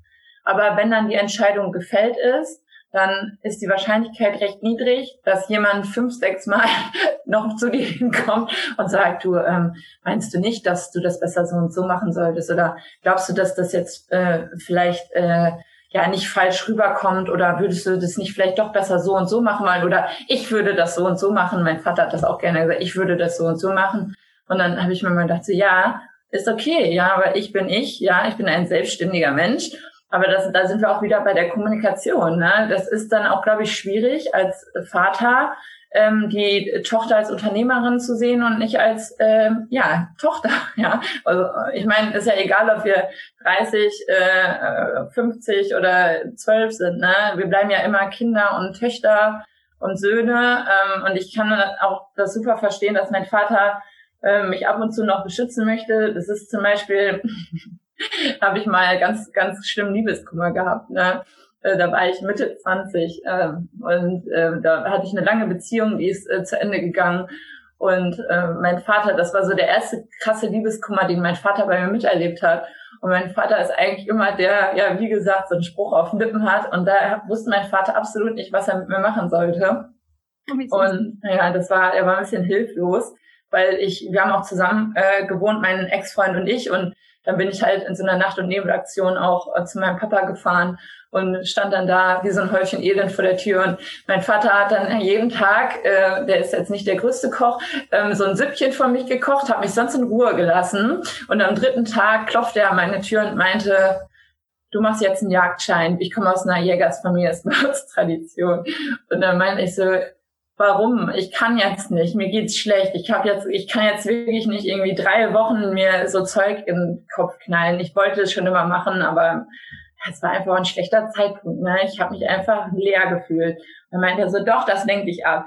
Aber wenn dann die Entscheidung gefällt ist, dann ist die Wahrscheinlichkeit recht niedrig, dass jemand fünf, sechs Mal noch zu dir hinkommt und sagt, du ähm, meinst du nicht, dass du das besser so und so machen solltest? Oder glaubst du, dass das jetzt äh, vielleicht äh, ja nicht falsch rüberkommt? Oder würdest du das nicht vielleicht doch besser so und so machen wollen? Oder ich würde das so und so machen. Mein Vater hat das auch gerne gesagt, ich würde das so und so machen. Und dann habe ich mir mal gedacht, so, ja, ist okay, ja, aber ich bin ich, ja, ich bin ein selbstständiger Mensch aber das, da sind wir auch wieder bei der Kommunikation. Ne? Das ist dann auch, glaube ich, schwierig als Vater, ähm, die Tochter als Unternehmerin zu sehen und nicht als ähm, ja Tochter. Ja, also ich meine, ist ja egal, ob wir 30, äh, 50 oder 12 sind. Ne? Wir bleiben ja immer Kinder und Töchter und Söhne. Ähm, und ich kann auch das super verstehen, dass mein Vater äh, mich ab und zu noch beschützen möchte. Das ist zum Beispiel habe ich mal ganz, ganz schlimm Liebeskummer gehabt. Ne? Äh, da war ich Mitte 20 äh, und äh, da hatte ich eine lange Beziehung, die ist äh, zu Ende gegangen. Und äh, mein Vater, das war so der erste krasse Liebeskummer, den mein Vater bei mir miterlebt hat. Und mein Vater ist eigentlich immer der, ja, wie gesagt, so einen Spruch auf den Lippen hat. Und da wusste mein Vater absolut nicht, was er mit mir machen sollte. Oh, und ja, das war, er war ein bisschen hilflos, weil ich, wir haben auch zusammen äh, gewohnt, mein Ex-Freund und ich. Und dann bin ich halt in so einer Nacht- und Nebelaktion auch äh, zu meinem Papa gefahren und stand dann da wie so ein Häufchen Elend vor der Tür. Und mein Vater hat dann jeden Tag, äh, der ist jetzt nicht der größte Koch, ähm, so ein Süppchen von mich gekocht, hat mich sonst in Ruhe gelassen. Und am dritten Tag klopfte er an meine Tür und meinte, du machst jetzt einen Jagdschein. Ich komme aus einer Jägersfamilie, ist eine Tradition. Und dann meinte ich so, warum? Ich kann jetzt nicht, mir geht's schlecht. Ich habe jetzt, ich kann jetzt wirklich nicht irgendwie drei Wochen mir so Zeug den Kopf knallen. Ich wollte es schon immer machen, aber es war einfach ein schlechter Zeitpunkt. Ne? Ich habe mich einfach leer gefühlt. Dann meinte so, doch, das lenkt dich ab.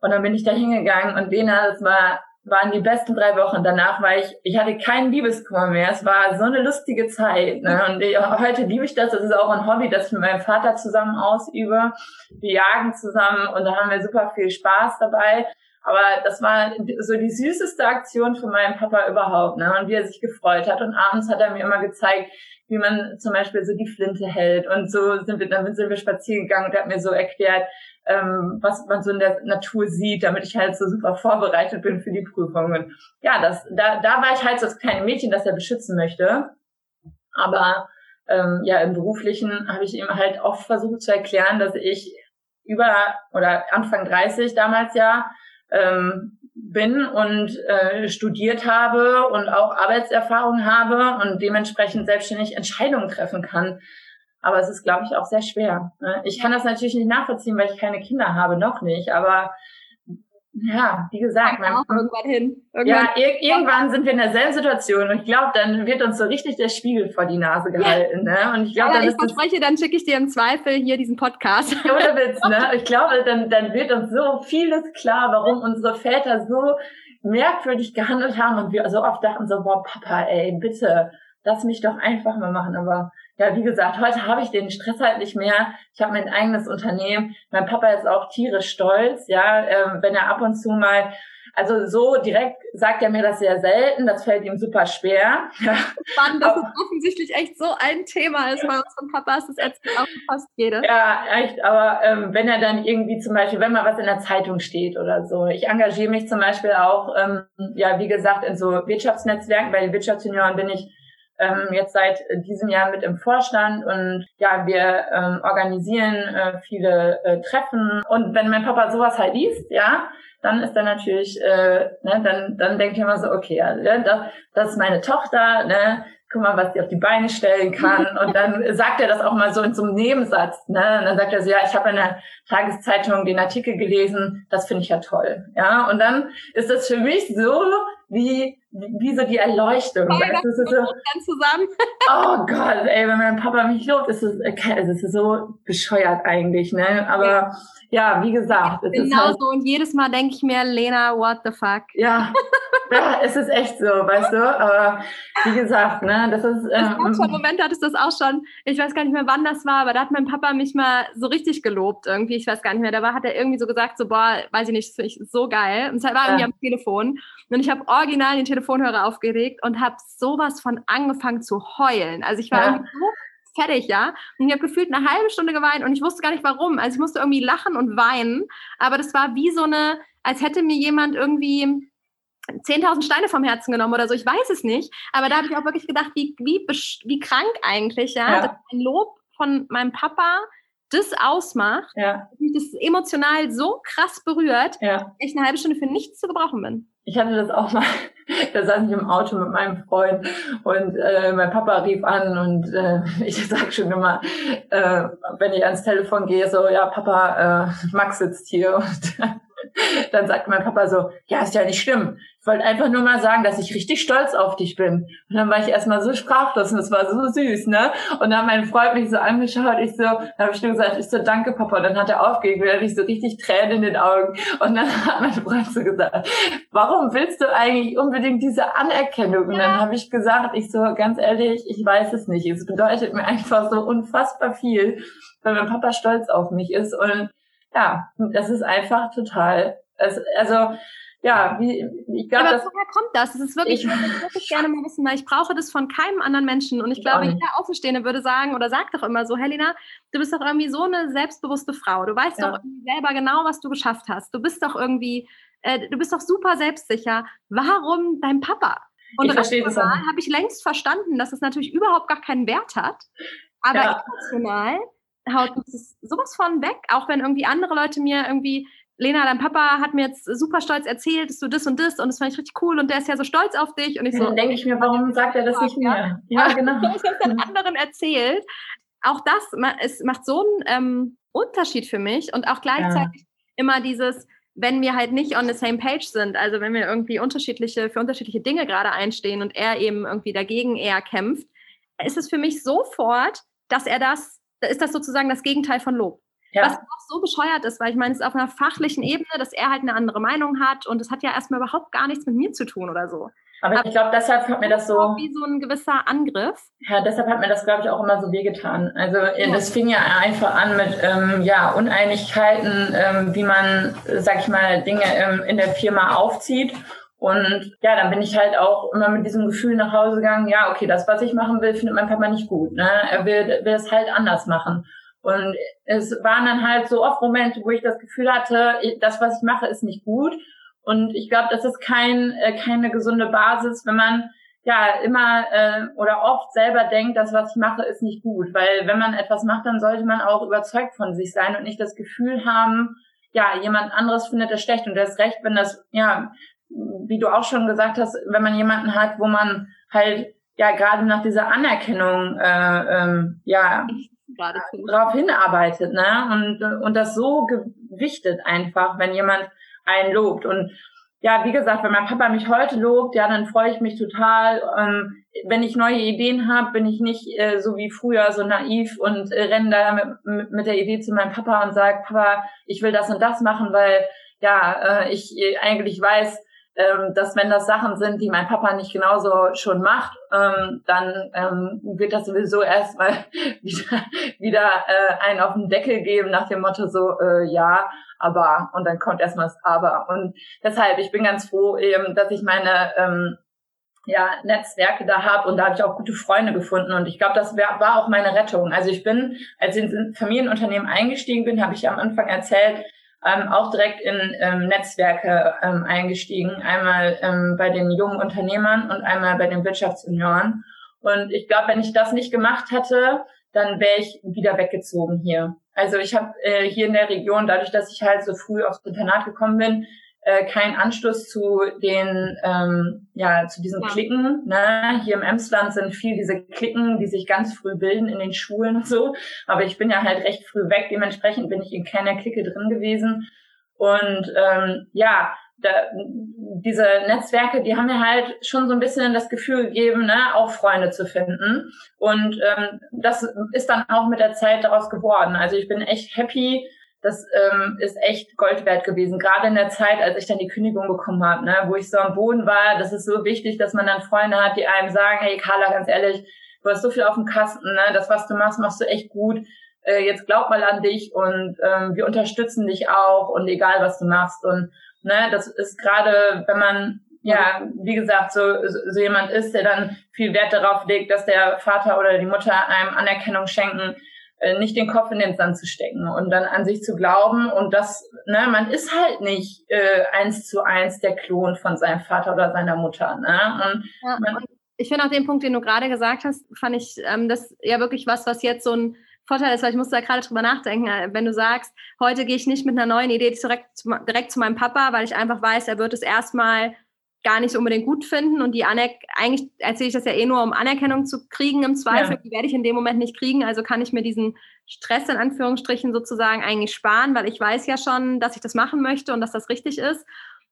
Und dann bin ich da hingegangen und Lena, das war waren die besten drei Wochen. Danach war ich, ich hatte keinen Liebeskummer mehr. Es war so eine lustige Zeit. Ne? Und ich, heute liebe ich das. Das ist auch ein Hobby, das ich mit meinem Vater zusammen ausübe. Wir jagen zusammen und da haben wir super viel Spaß dabei. Aber das war so die süßeste Aktion von meinem Papa überhaupt. Ne? Und wie er sich gefreut hat. Und abends hat er mir immer gezeigt, wie man zum Beispiel so die Flinte hält. Und so sind wir, dann sind wir spazieren gegangen und er hat mir so erklärt, ähm, was man so in der Natur sieht, damit ich halt so super vorbereitet bin für die Prüfungen. Ja, das, da, da war ich halt so das kleine Mädchen, das er beschützen möchte. Aber ähm, ja, im Beruflichen habe ich ihm halt oft versucht zu erklären, dass ich über oder Anfang 30 damals ja ähm, bin und äh, studiert habe und auch Arbeitserfahrung habe und dementsprechend selbstständig Entscheidungen treffen kann. Aber es ist, glaube ich, auch sehr schwer. Ne? Ich kann das natürlich nicht nachvollziehen, weil ich keine Kinder habe, noch nicht. Aber ja, wie gesagt, man, auch irgendwann hin. Irgendwann. Ja, ir irgendwann sind wir in derselben Situation und ich glaube, dann wird uns so richtig der Spiegel vor die Nase gehalten. Ja. Ne? Und ich glaube, ja, dann ich verspreche, dann schicke ich dir im Zweifel hier diesen Podcast. Ohne Witz, ne? Ich glaube, dann, dann wird uns so vieles klar, warum unsere Väter so merkwürdig gehandelt haben und wir so oft dachten so, boah, Papa, ey, bitte, lass mich doch einfach mal machen. Aber ja, wie gesagt, heute habe ich den Stress halt nicht mehr. Ich habe mein eigenes Unternehmen. Mein Papa ist auch tierisch stolz, ja, ähm, wenn er ab und zu mal Also so direkt sagt er mir das sehr selten. Das fällt ihm super schwer. Spannend, dass es offensichtlich echt so ein Thema ist bei unserem Papas. Das erzählt auch fast jeder. Ja, echt. Aber ähm, wenn er dann irgendwie zum Beispiel, wenn mal was in der Zeitung steht oder so. Ich engagiere mich zum Beispiel auch, ähm, ja, wie gesagt, in so Wirtschaftsnetzwerken. Bei den Wirtschaftsjunioren bin ich ähm, jetzt seit diesem Jahr mit im Vorstand und ja, wir ähm, organisieren äh, viele äh, Treffen und wenn mein Papa sowas halt liest, ja, dann ist er natürlich, äh, ne, dann, dann denkt er immer so, okay, ja, das, das ist meine Tochter, ne, guck mal, was die auf die Beine stellen kann. Und dann sagt er das auch mal so in so einem Nebensatz. Ne? Und dann sagt er so, ja, ich habe in der Tageszeitung den Artikel gelesen, das finde ich ja toll. Ja, und dann ist das für mich so wie wie so die Erleuchtung. Oh, weißt, das ist so, zusammen. oh Gott, ey, wenn mein Papa mich lobt, ist es, ist es so bescheuert eigentlich, ne? Aber ja ja, wie gesagt. Es genau halt, so. Und jedes Mal denke ich mir, Lena, what the fuck? Ja, ja, es ist echt so, weißt du. Aber wie gesagt, ne, das ist. Ähm, schon Moment hattest du das auch schon. Ich weiß gar nicht mehr, wann das war, aber da hat mein Papa mich mal so richtig gelobt irgendwie. Ich weiß gar nicht mehr. Da war, hat er irgendwie so gesagt, so boah, weiß ich nicht, das finde ich so geil. Und es war irgendwie ja. am Telefon. Und ich habe original den Telefonhörer aufgeregt und habe sowas von angefangen zu heulen. Also ich war ja. irgendwie so fertig, ja. Und ich habe gefühlt eine halbe Stunde geweint und ich wusste gar nicht warum. Also ich musste irgendwie lachen und weinen, aber das war wie so eine, als hätte mir jemand irgendwie 10.000 Steine vom Herzen genommen oder so, ich weiß es nicht. Aber da habe ich auch wirklich gedacht, wie, wie, wie krank eigentlich, ja, ja. ein Lob von meinem Papa das ausmacht, ja. mich das emotional so krass berührt, ja. ich eine halbe Stunde für nichts zu gebrauchen bin. Ich hatte das auch mal, da saß ich im Auto mit meinem Freund und äh, mein Papa rief an und äh, ich sag schon immer, äh, wenn ich ans Telefon gehe, so, ja, Papa, äh, Max sitzt hier und dann sagt mein Papa so, ja, ist ja nicht schlimm. Ich wollte einfach nur mal sagen, dass ich richtig stolz auf dich bin. Und dann war ich erstmal so sprachlos und es war so süß, ne? Und dann hat mein Freund mich so angeschaut, ich so, dann habe ich nur gesagt, ich so, danke Papa. Und dann hat er aufgelegt, und dann hatte ich so richtig Tränen in den Augen. Und dann hat mein Freund so gesagt, warum willst du eigentlich unbedingt diese Anerkennung? Und dann habe ich gesagt, ich so, ganz ehrlich, ich weiß es nicht. Es bedeutet mir einfach so unfassbar viel, weil mein Papa stolz auf mich ist und ja, das ist einfach total, es, also ja, wie, ich glaube, Aber woher kommt das? Das ist wirklich, ich, wirklich gerne mal wissen, weil ich brauche das von keinem anderen Menschen. Und ich, glaube, jeder Außenstehende würde sagen oder sagt doch immer so, Helena, du bist doch irgendwie so eine selbstbewusste Frau. Du weißt ja. doch selber genau, was du geschafft hast. Du bist doch irgendwie, äh, du bist doch super selbstsicher. Warum dein Papa? Und das habe ich längst verstanden, dass es natürlich überhaupt gar keinen Wert hat. Aber ja. emotional haut es sowas von weg, auch wenn irgendwie andere Leute mir irgendwie, Lena, dein Papa hat mir jetzt super stolz erzählt, dass du das und das und das fand ich richtig cool und der ist ja so stolz auf dich und ich so. Dann denke ich mir, warum sagt er das nicht mehr? Ja, genau. ich habe den anderen erzählt. Auch das, es macht so einen ähm, Unterschied für mich und auch gleichzeitig ja. immer dieses, wenn wir halt nicht on the same page sind, also wenn wir irgendwie unterschiedliche, für unterschiedliche Dinge gerade einstehen und er eben irgendwie dagegen eher kämpft, ist es für mich sofort, dass er das ist das sozusagen das Gegenteil von Lob. Ja. Was auch so bescheuert ist, weil ich meine, es ist auf einer fachlichen Ebene, dass er halt eine andere Meinung hat und es hat ja erstmal überhaupt gar nichts mit mir zu tun oder so. Aber, Aber ich glaube, deshalb hat mir das so. Wie so ein gewisser Angriff. Ja, deshalb hat mir das, glaube ich, auch immer so wehgetan. Also, ja. das fing ja einfach an mit, ähm, ja, Uneinigkeiten, ähm, wie man, sag ich mal, Dinge ähm, in der Firma aufzieht. Und ja, dann bin ich halt auch immer mit diesem Gefühl nach Hause gegangen, ja, okay, das, was ich machen will, findet mein Papa nicht gut. Ne? Er will, will es halt anders machen. Und es waren dann halt so oft Momente, wo ich das Gefühl hatte, das, was ich mache, ist nicht gut. Und ich glaube, das ist kein, äh, keine gesunde Basis, wenn man ja immer äh, oder oft selber denkt, das, was ich mache, ist nicht gut. Weil wenn man etwas macht, dann sollte man auch überzeugt von sich sein und nicht das Gefühl haben, ja, jemand anderes findet es schlecht. Und das Recht, wenn das, ja, wie du auch schon gesagt hast, wenn man jemanden hat, wo man halt ja gerade nach dieser Anerkennung äh, ähm, ja darauf hinarbeitet, ne? Und, und das so gewichtet einfach, wenn jemand einen lobt. Und ja, wie gesagt, wenn mein Papa mich heute lobt, ja, dann freue ich mich total. Ähm, wenn ich neue Ideen habe, bin ich nicht äh, so wie früher so naiv und äh, renne da mit, mit der Idee zu meinem Papa und sage, Papa, ich will das und das machen, weil ja, äh, ich äh, eigentlich weiß, ähm, dass wenn das Sachen sind, die mein Papa nicht genauso schon macht, ähm, dann ähm, wird das sowieso erstmal wieder, wieder äh, einen auf den Deckel geben nach dem Motto so, äh, ja, aber und dann kommt erstmal das Aber. Und deshalb, ich bin ganz froh, eben, dass ich meine ähm, ja, Netzwerke da habe und da habe ich auch gute Freunde gefunden und ich glaube, das wär, war auch meine Rettung. Also ich bin, als ich ins Familienunternehmen eingestiegen bin, habe ich am Anfang erzählt, ähm, auch direkt in ähm, Netzwerke ähm, eingestiegen. Einmal ähm, bei den jungen Unternehmern und einmal bei den Wirtschaftsjunioren. Und ich glaube, wenn ich das nicht gemacht hätte, dann wäre ich wieder weggezogen hier. Also ich habe äh, hier in der Region, dadurch, dass ich halt so früh aufs Internat gekommen bin, äh, keinen Anschluss zu den, ähm, ja, zu diesen ja. Klicken. Ne? Hier im Emsland sind viel diese Klicken, die sich ganz früh bilden in den Schulen und so. Aber ich bin ja halt recht früh weg. Dementsprechend bin ich in keiner Clique drin gewesen. Und ähm, ja, da, diese Netzwerke, die haben mir halt schon so ein bisschen das Gefühl gegeben, ne, auch Freunde zu finden. Und ähm, das ist dann auch mit der Zeit daraus geworden. Also ich bin echt happy, das ähm, ist echt Gold wert gewesen. Gerade in der Zeit, als ich dann die Kündigung bekommen habe, ne, wo ich so am Boden war, das ist so wichtig, dass man dann Freunde hat, die einem sagen, hey Carla, ganz ehrlich, du hast so viel auf dem Kasten, ne, das, was du machst, machst du echt gut. Äh, jetzt glaub mal an dich und ähm, wir unterstützen dich auch und egal was du machst. Und ne, das ist gerade, wenn man ja, wie gesagt, so, so jemand ist, der dann viel Wert darauf legt, dass der Vater oder die Mutter einem Anerkennung schenken, nicht den Kopf in den Sand zu stecken und dann an sich zu glauben und das, ne, man ist halt nicht äh, eins zu eins der Klon von seinem Vater oder seiner Mutter, ne? Und, ja, und ich finde auch den Punkt, den du gerade gesagt hast, fand ich ähm, das ja wirklich was, was jetzt so ein Vorteil ist, weil ich musste da gerade drüber nachdenken, äh, wenn du sagst, heute gehe ich nicht mit einer neuen Idee direkt, direkt zu meinem Papa, weil ich einfach weiß, er wird es erstmal gar nicht unbedingt gut finden und die Anerk eigentlich erzähle ich das ja eh nur, um Anerkennung zu kriegen im Zweifel. Ja. Die werde ich in dem Moment nicht kriegen, also kann ich mir diesen Stress in Anführungsstrichen sozusagen eigentlich sparen, weil ich weiß ja schon, dass ich das machen möchte und dass das richtig ist.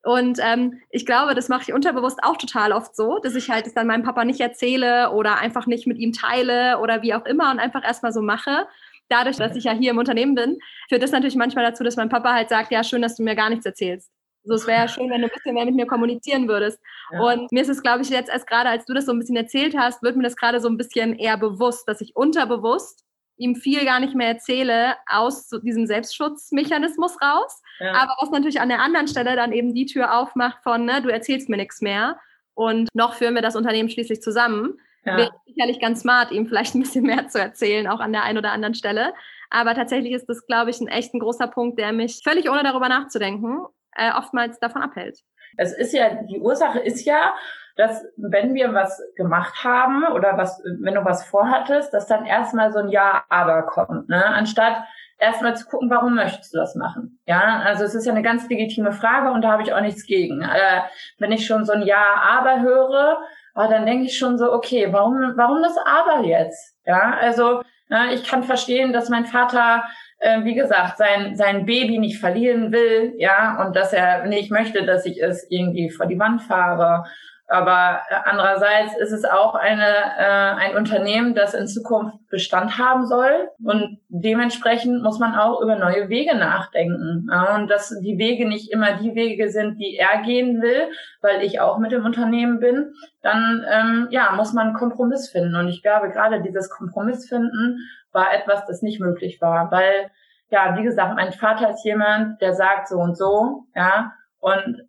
Und ähm, ich glaube, das mache ich unterbewusst auch total oft so, dass ich halt es dann meinem Papa nicht erzähle oder einfach nicht mit ihm teile oder wie auch immer und einfach erstmal so mache. Dadurch, dass ich ja hier im Unternehmen bin, führt das natürlich manchmal dazu, dass mein Papa halt sagt, ja, schön, dass du mir gar nichts erzählst. So, es wäre ja schön, wenn du ein bisschen mehr mit mir kommunizieren würdest. Ja. Und mir ist es, glaube ich, jetzt erst gerade, als du das so ein bisschen erzählt hast, wird mir das gerade so ein bisschen eher bewusst, dass ich unterbewusst ihm viel gar nicht mehr erzähle aus so diesem Selbstschutzmechanismus raus. Ja. Aber was natürlich an der anderen Stelle dann eben die Tür aufmacht von, ne, du erzählst mir nichts mehr. Und noch führen wir das Unternehmen schließlich zusammen. Ja. Wäre sicherlich ganz smart, ihm vielleicht ein bisschen mehr zu erzählen, auch an der einen oder anderen Stelle. Aber tatsächlich ist das, glaube ich, ein echt ein großer Punkt, der mich völlig ohne darüber nachzudenken äh, oftmals davon abhält. Es ist ja, die Ursache ist ja, dass wenn wir was gemacht haben oder was, wenn du was vorhattest, dass dann erstmal so ein Ja, aber kommt, ne? Anstatt erstmal zu gucken, warum möchtest du das machen? Ja, also es ist ja eine ganz legitime Frage und da habe ich auch nichts gegen. Äh, wenn ich schon so ein Ja, aber höre, oh, dann denke ich schon so, okay, warum, warum das aber jetzt? Ja, also ja, ich kann verstehen, dass mein Vater äh, wie gesagt, sein, sein Baby nicht verlieren will, ja, und dass er nicht möchte, dass ich es irgendwie vor die Wand fahre. Aber äh, andererseits ist es auch eine, äh, ein Unternehmen, das in Zukunft Bestand haben soll. Und dementsprechend muss man auch über neue Wege nachdenken. Ja, und dass die Wege nicht immer die Wege sind, die er gehen will, weil ich auch mit dem Unternehmen bin, dann ähm, ja, muss man einen Kompromiss finden. Und ich glaube, gerade dieses Kompromiss finden war etwas, das nicht möglich war, weil ja, wie gesagt, mein Vater ist jemand, der sagt so und so, ja, und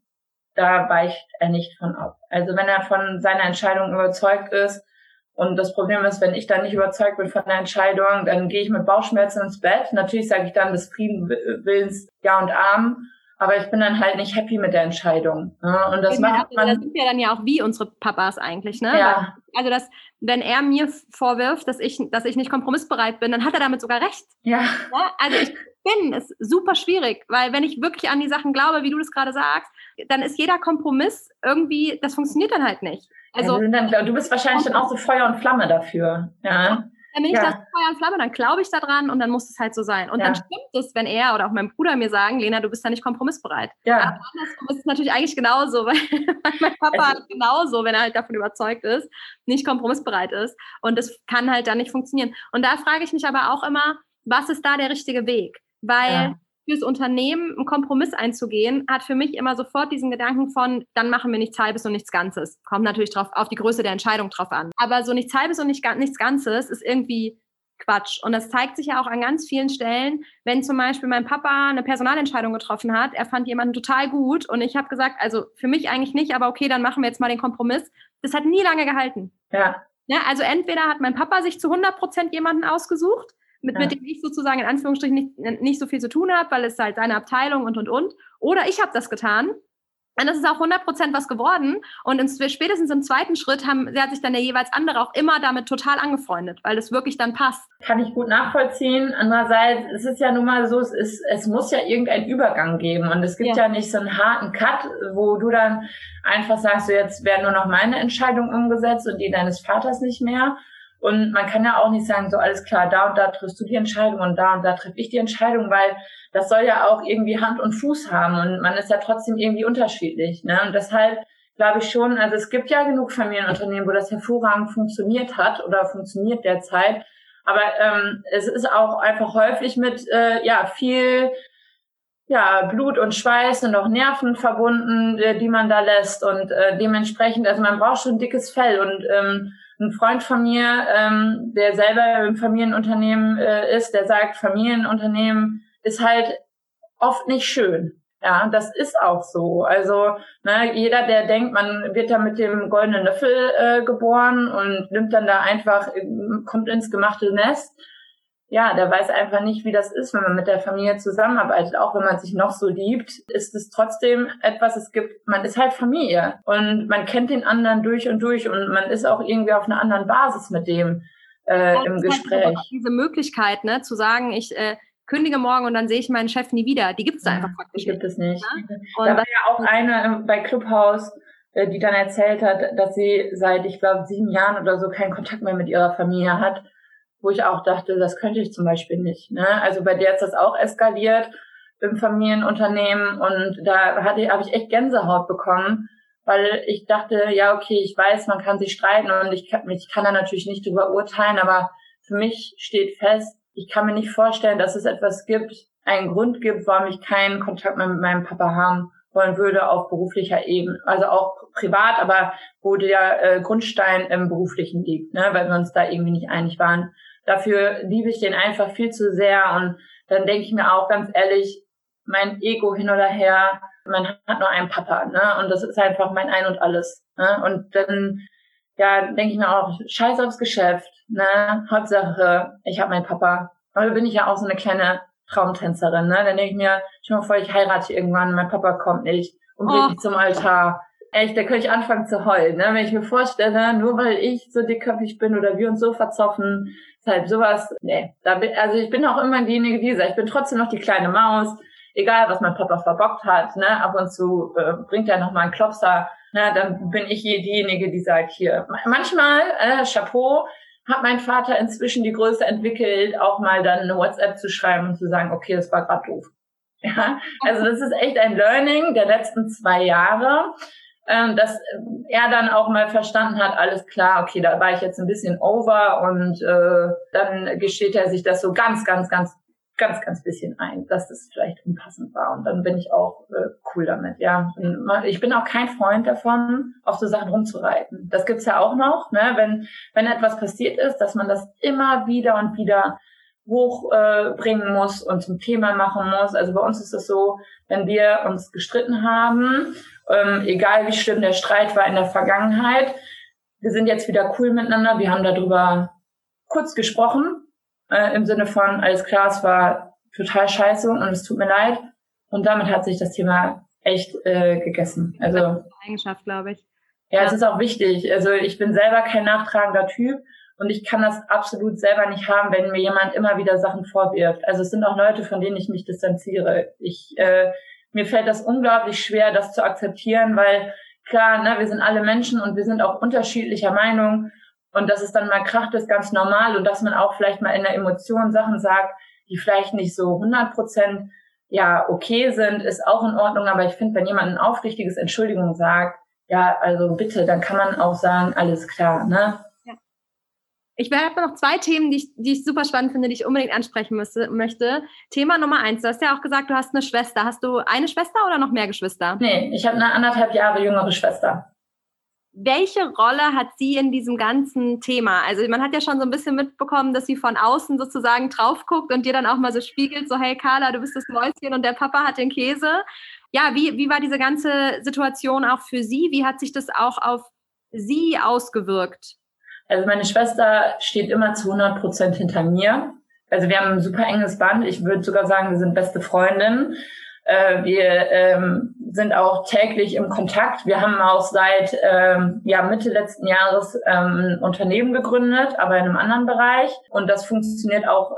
da weicht er nicht von ab. Also wenn er von seiner Entscheidung überzeugt ist, und das Problem ist, wenn ich dann nicht überzeugt bin von der Entscheidung, dann gehe ich mit Bauchschmerzen ins Bett. Natürlich sage ich dann des Frieden Willens Ja und Arm, aber ich bin dann halt nicht happy mit der Entscheidung. Ne? Und das macht man. Das sind ja dann ja auch wie unsere Papas eigentlich, ne? Ja. Also das, wenn er mir vorwirft, dass ich, dass ich nicht kompromissbereit bin, dann hat er damit sogar recht. Ja. ja? Also ich bin, ist super schwierig, weil wenn ich wirklich an die Sachen glaube, wie du das gerade sagst, dann ist jeder Kompromiss irgendwie, das funktioniert dann halt nicht. Also ja, du bist wahrscheinlich dann auch so Feuer und Flamme dafür. Ja. Dann bin ich ja. das Feuer und Flamme, dann glaube ich da dran und dann muss es halt so sein. Und ja. dann stimmt es, wenn er oder auch mein Bruder mir sagen, Lena, du bist da nicht kompromissbereit. Ja. Aber andersrum ist es natürlich eigentlich genauso, weil mein Papa halt genauso, wenn er halt davon überzeugt ist, nicht kompromissbereit ist. Und das kann halt dann nicht funktionieren. Und da frage ich mich aber auch immer, was ist da der richtige Weg? Weil ja. Fürs Unternehmen einen Kompromiss einzugehen, hat für mich immer sofort diesen Gedanken von, dann machen wir nichts Halbes und nichts Ganzes. Kommt natürlich drauf, auf die Größe der Entscheidung drauf an. Aber so nichts Halbes und nicht, nichts Ganzes ist irgendwie Quatsch. Und das zeigt sich ja auch an ganz vielen Stellen, wenn zum Beispiel mein Papa eine Personalentscheidung getroffen hat, er fand jemanden total gut und ich habe gesagt, also für mich eigentlich nicht, aber okay, dann machen wir jetzt mal den Kompromiss. Das hat nie lange gehalten. Ja. ja also entweder hat mein Papa sich zu 100 Prozent jemanden ausgesucht, mit, ja. mit dem ich sozusagen in Anführungsstrichen nicht, nicht so viel zu tun habe, weil es halt seine Abteilung und, und, und. Oder ich habe das getan und das ist auch 100 Prozent was geworden. Und in, spätestens im zweiten Schritt haben, hat sich dann der jeweils andere auch immer damit total angefreundet, weil es wirklich dann passt. Kann ich gut nachvollziehen. Andererseits es ist ja nun mal so, es, ist, es muss ja irgendeinen Übergang geben. Und es gibt ja. ja nicht so einen harten Cut, wo du dann einfach sagst, so jetzt werden nur noch meine Entscheidungen umgesetzt und die deines Vaters nicht mehr. Und man kann ja auch nicht sagen, so alles klar, da und da triffst du die Entscheidung und da und da treffe ich die Entscheidung, weil das soll ja auch irgendwie Hand und Fuß haben und man ist ja trotzdem irgendwie unterschiedlich. Ne? Und deshalb glaube ich schon, also es gibt ja genug Familienunternehmen, wo das hervorragend funktioniert hat oder funktioniert derzeit. Aber ähm, es ist auch einfach häufig mit äh, ja viel ja, Blut und Schweiß und auch Nerven verbunden, äh, die man da lässt. Und äh, dementsprechend, also man braucht schon dickes Fell. Und ähm, ein Freund von mir, ähm, der selber im Familienunternehmen äh, ist, der sagt, Familienunternehmen ist halt oft nicht schön. Ja, das ist auch so. Also ne, jeder, der denkt, man wird da mit dem goldenen Löffel äh, geboren und nimmt dann da einfach, kommt ins gemachte Nest, ja, der weiß einfach nicht, wie das ist, wenn man mit der Familie zusammenarbeitet. Auch wenn man sich noch so liebt, ist es trotzdem etwas, es gibt, man ist halt Familie und man kennt den anderen durch und durch und man ist auch irgendwie auf einer anderen Basis mit dem äh, im Gespräch. Halt diese Möglichkeit, ne, zu sagen, ich äh, kündige morgen und dann sehe ich meinen Chef nie wieder, die gibt es da einfach praktisch die gibt es nicht. Ne? Und da war ja auch eine bei Clubhouse, äh, die dann erzählt hat, dass sie seit, ich glaube, sieben Jahren oder so keinen Kontakt mehr mit ihrer Familie hat wo ich auch dachte, das könnte ich zum Beispiel nicht. Ne? Also bei der ist das auch eskaliert im Familienunternehmen und da hatte habe ich echt Gänsehaut bekommen, weil ich dachte, ja okay, ich weiß, man kann sich streiten und ich kann, ich kann da natürlich nicht drüber urteilen, aber für mich steht fest, ich kann mir nicht vorstellen, dass es etwas gibt, einen Grund gibt, warum ich keinen Kontakt mehr mit meinem Papa haben wollen würde auf beruflicher Ebene, also auch privat, aber wo der äh, Grundstein im beruflichen liegt, ne, weil wir uns da irgendwie nicht einig waren. Dafür liebe ich den einfach viel zu sehr und dann denke ich mir auch ganz ehrlich, mein Ego hin oder her, man hat nur einen Papa, ne? Und das ist einfach mein Ein und alles. Ne? Und dann, ja, denke ich mir auch, scheiß aufs Geschäft, ne? Hauptsache, ich habe meinen Papa. Aber da bin ich ja auch so eine kleine Traumtänzerin, ne? Dann denke ich mir, schon mal vor, ich heirate irgendwann, mein Papa kommt nicht und bringt oh. mich zum Altar. Echt, da könnte ich anfangen zu heulen, ne? Wenn ich mir vorstelle, nur weil ich so dickköpfig bin oder wir uns so verzoffen, Deshalb sowas, nee. Da bin, also ich bin auch immer diejenige, die sagt, ich bin trotzdem noch die kleine Maus, egal was mein Papa verbockt hat, ne, ab und zu äh, bringt er noch mal einen Klopser, ne, dann bin ich diejenige, die sagt, hier, manchmal, äh, Chapeau, hat mein Vater inzwischen die Größe entwickelt, auch mal dann eine WhatsApp zu schreiben und zu sagen, okay, das war gerade doof. Ja, also das ist echt ein Learning der letzten zwei Jahre ähm, dass er dann auch mal verstanden hat, alles klar, okay, da war ich jetzt ein bisschen over und äh, dann gesteht er sich das so ganz, ganz, ganz, ganz, ganz bisschen ein, dass das vielleicht unpassend war und dann bin ich auch äh, cool damit, ja. Und ich bin auch kein Freund davon, auf so Sachen rumzureiten. Das gibt's ja auch noch, ne, wenn wenn etwas passiert ist, dass man das immer wieder und wieder hochbringen äh, muss und zum Thema machen muss. Also bei uns ist es so, wenn wir uns gestritten haben, ähm, egal wie schlimm der Streit war in der Vergangenheit, wir sind jetzt wieder cool miteinander. Wir haben darüber kurz gesprochen, äh, im Sinne von, alles klar, es war total scheiße und es tut mir leid. Und damit hat sich das Thema echt äh, gegessen. Also das ist eine Eigenschaft, glaube ich. Ja, ja, es ist auch wichtig. Also ich bin selber kein nachtragender Typ und ich kann das absolut selber nicht haben, wenn mir jemand immer wieder Sachen vorwirft. Also es sind auch Leute, von denen ich mich distanziere. Ich äh, mir fällt das unglaublich schwer, das zu akzeptieren, weil klar, ne, wir sind alle Menschen und wir sind auch unterschiedlicher Meinung. Und dass es dann mal kracht, ist ganz normal. Und dass man auch vielleicht mal in der Emotion Sachen sagt, die vielleicht nicht so 100 Prozent ja okay sind, ist auch in Ordnung, aber ich finde, wenn jemand ein aufrichtiges Entschuldigung sagt, ja, also bitte, dann kann man auch sagen, alles klar, ne? Ich habe noch zwei Themen, die ich, die ich super spannend finde, die ich unbedingt ansprechen müsste, möchte. Thema Nummer eins. Du hast ja auch gesagt, du hast eine Schwester. Hast du eine Schwester oder noch mehr Geschwister? Nee, ich habe eine anderthalb Jahre jüngere Schwester. Welche Rolle hat sie in diesem ganzen Thema? Also man hat ja schon so ein bisschen mitbekommen, dass sie von außen sozusagen drauf guckt und dir dann auch mal so spiegelt, so hey Carla, du bist das Mäuschen und der Papa hat den Käse. Ja, wie, wie war diese ganze Situation auch für sie? Wie hat sich das auch auf sie ausgewirkt? Also meine Schwester steht immer zu 100 Prozent hinter mir. Also wir haben ein super enges Band. Ich würde sogar sagen, wir sind beste Freundinnen. Äh, wir ähm, sind auch täglich im Kontakt. Wir haben auch seit ähm, ja, Mitte letzten Jahres ähm, ein Unternehmen gegründet, aber in einem anderen Bereich. Und das funktioniert auch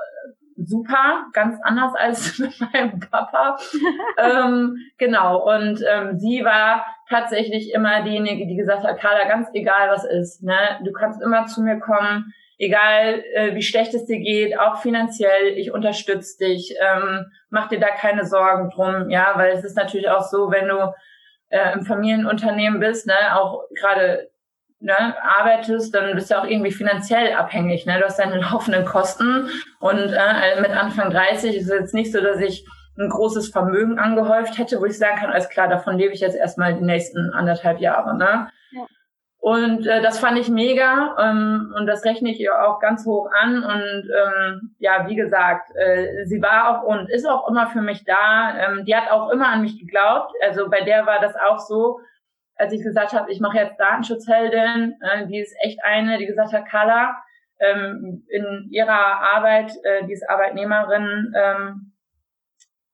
super, ganz anders als mit meinem Papa. ähm, genau, und ähm, sie war tatsächlich immer diejenige, die gesagt hat, Carla, ganz egal was ist, ne, du kannst immer zu mir kommen, egal äh, wie schlecht es dir geht, auch finanziell, ich unterstütze dich, ähm, mach dir da keine Sorgen drum, ja, weil es ist natürlich auch so, wenn du äh, im Familienunternehmen bist, ne, auch gerade ne, arbeitest, dann bist du auch irgendwie finanziell abhängig. Ne? Du hast deine laufenden Kosten und äh, mit Anfang 30 ist es jetzt nicht so, dass ich ein großes Vermögen angehäuft hätte, wo ich sagen kann, alles klar, davon lebe ich jetzt erstmal die nächsten anderthalb Jahre. Ne? Ja. Und äh, das fand ich mega ähm, und das rechne ich ihr auch ganz hoch an. Und ähm, ja, wie gesagt, äh, sie war auch und ist auch immer für mich da. Ähm, die hat auch immer an mich geglaubt. Also bei der war das auch so, als ich gesagt habe, ich mache jetzt Datenschutzheldin, äh, die ist echt eine, die gesagt hat, Carla, ähm, in ihrer Arbeit, äh, die ist Arbeitnehmerin, ähm,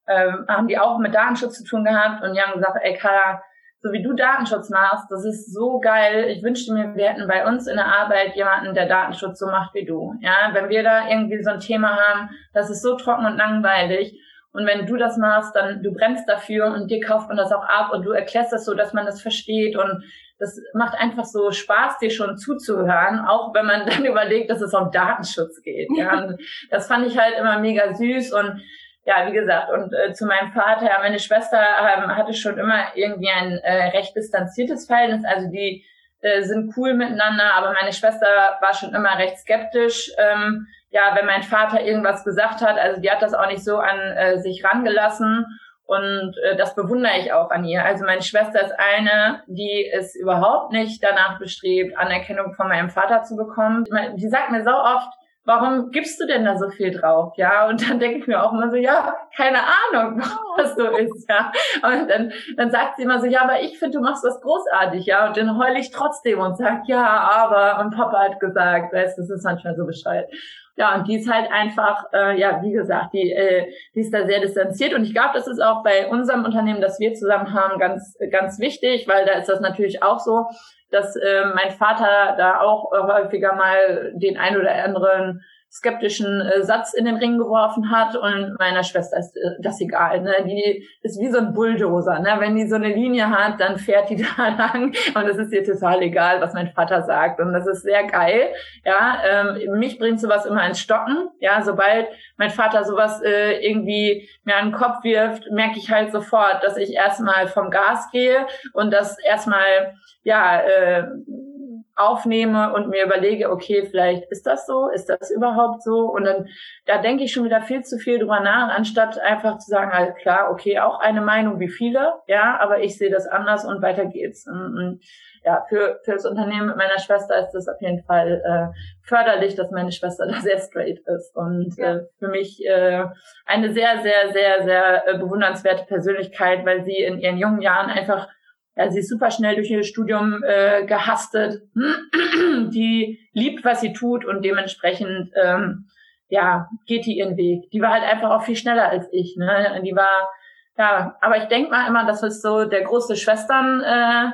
äh, haben die auch mit Datenschutz zu tun gehabt und die haben gesagt, ey Carla, so wie du Datenschutz machst, das ist so geil. Ich wünschte mir, wir hätten bei uns in der Arbeit jemanden, der Datenschutz so macht wie du. Ja, wenn wir da irgendwie so ein Thema haben, das ist so trocken und langweilig. Und wenn du das machst, dann du brennst dafür und dir kauft man das auch ab und du erklärst das so, dass man das versteht und das macht einfach so Spaß, dir schon zuzuhören, auch wenn man dann überlegt, dass es um Datenschutz geht. Ja. Und das fand ich halt immer mega süß und ja, wie gesagt, und äh, zu meinem Vater, meine Schwester ähm, hatte schon immer irgendwie ein äh, recht distanziertes Verhältnis, also die äh, sind cool miteinander, aber meine Schwester war schon immer recht skeptisch. Ähm, ja, wenn mein Vater irgendwas gesagt hat, also die hat das auch nicht so an äh, sich rangelassen. Und äh, das bewundere ich auch an ihr. Also meine Schwester ist eine, die es überhaupt nicht danach bestrebt, Anerkennung von meinem Vater zu bekommen. Die sagt mir so oft, warum gibst du denn da so viel drauf? Ja, und dann denke ich mir auch immer so, ja, keine Ahnung, was so ist, ja. Und dann, dann sagt sie immer so, ja, aber ich finde, du machst das großartig, ja. Und dann heule ich trotzdem und sag, ja, aber, und Papa hat gesagt, weißt, das ist manchmal so bescheuert. Ja, und die ist halt einfach, äh, ja, wie gesagt, die, äh, die ist da sehr distanziert. Und ich glaube, das ist auch bei unserem Unternehmen, das wir zusammen haben, ganz, ganz wichtig, weil da ist das natürlich auch so, dass äh, mein Vater da auch häufiger mal den ein oder anderen skeptischen äh, Satz in den Ring geworfen hat und meiner Schwester ist äh, das egal. Ne? Die ist wie so ein Bulldozer. Ne? Wenn die so eine Linie hat, dann fährt die da lang und es ist ihr total egal, was mein Vater sagt. Und das ist sehr geil. Ja, ähm, mich bringt sowas immer ins Stocken. Ja, sobald mein Vater sowas äh, irgendwie mir an den Kopf wirft, merke ich halt sofort, dass ich erstmal vom Gas gehe und das erstmal ja äh, aufnehme und mir überlege, okay, vielleicht ist das so, ist das überhaupt so? Und dann, da denke ich schon wieder viel zu viel drüber nach, anstatt einfach zu sagen, also klar, okay, auch eine Meinung wie viele, ja, aber ich sehe das anders und weiter geht's. Und, und ja, für, für das Unternehmen mit meiner Schwester ist das auf jeden Fall äh, förderlich, dass meine Schwester da sehr straight ist und ja. äh, für mich äh, eine sehr, sehr, sehr, sehr äh, bewundernswerte Persönlichkeit, weil sie in ihren jungen Jahren einfach ja, sie ist super schnell durch ihr Studium äh, gehastet. die liebt, was sie tut und dementsprechend ähm, ja, geht die ihren Weg. Die war halt einfach auch viel schneller als ich. Ne? Die war, ja, aber ich denke mal immer, das ist so der große Schwestern äh,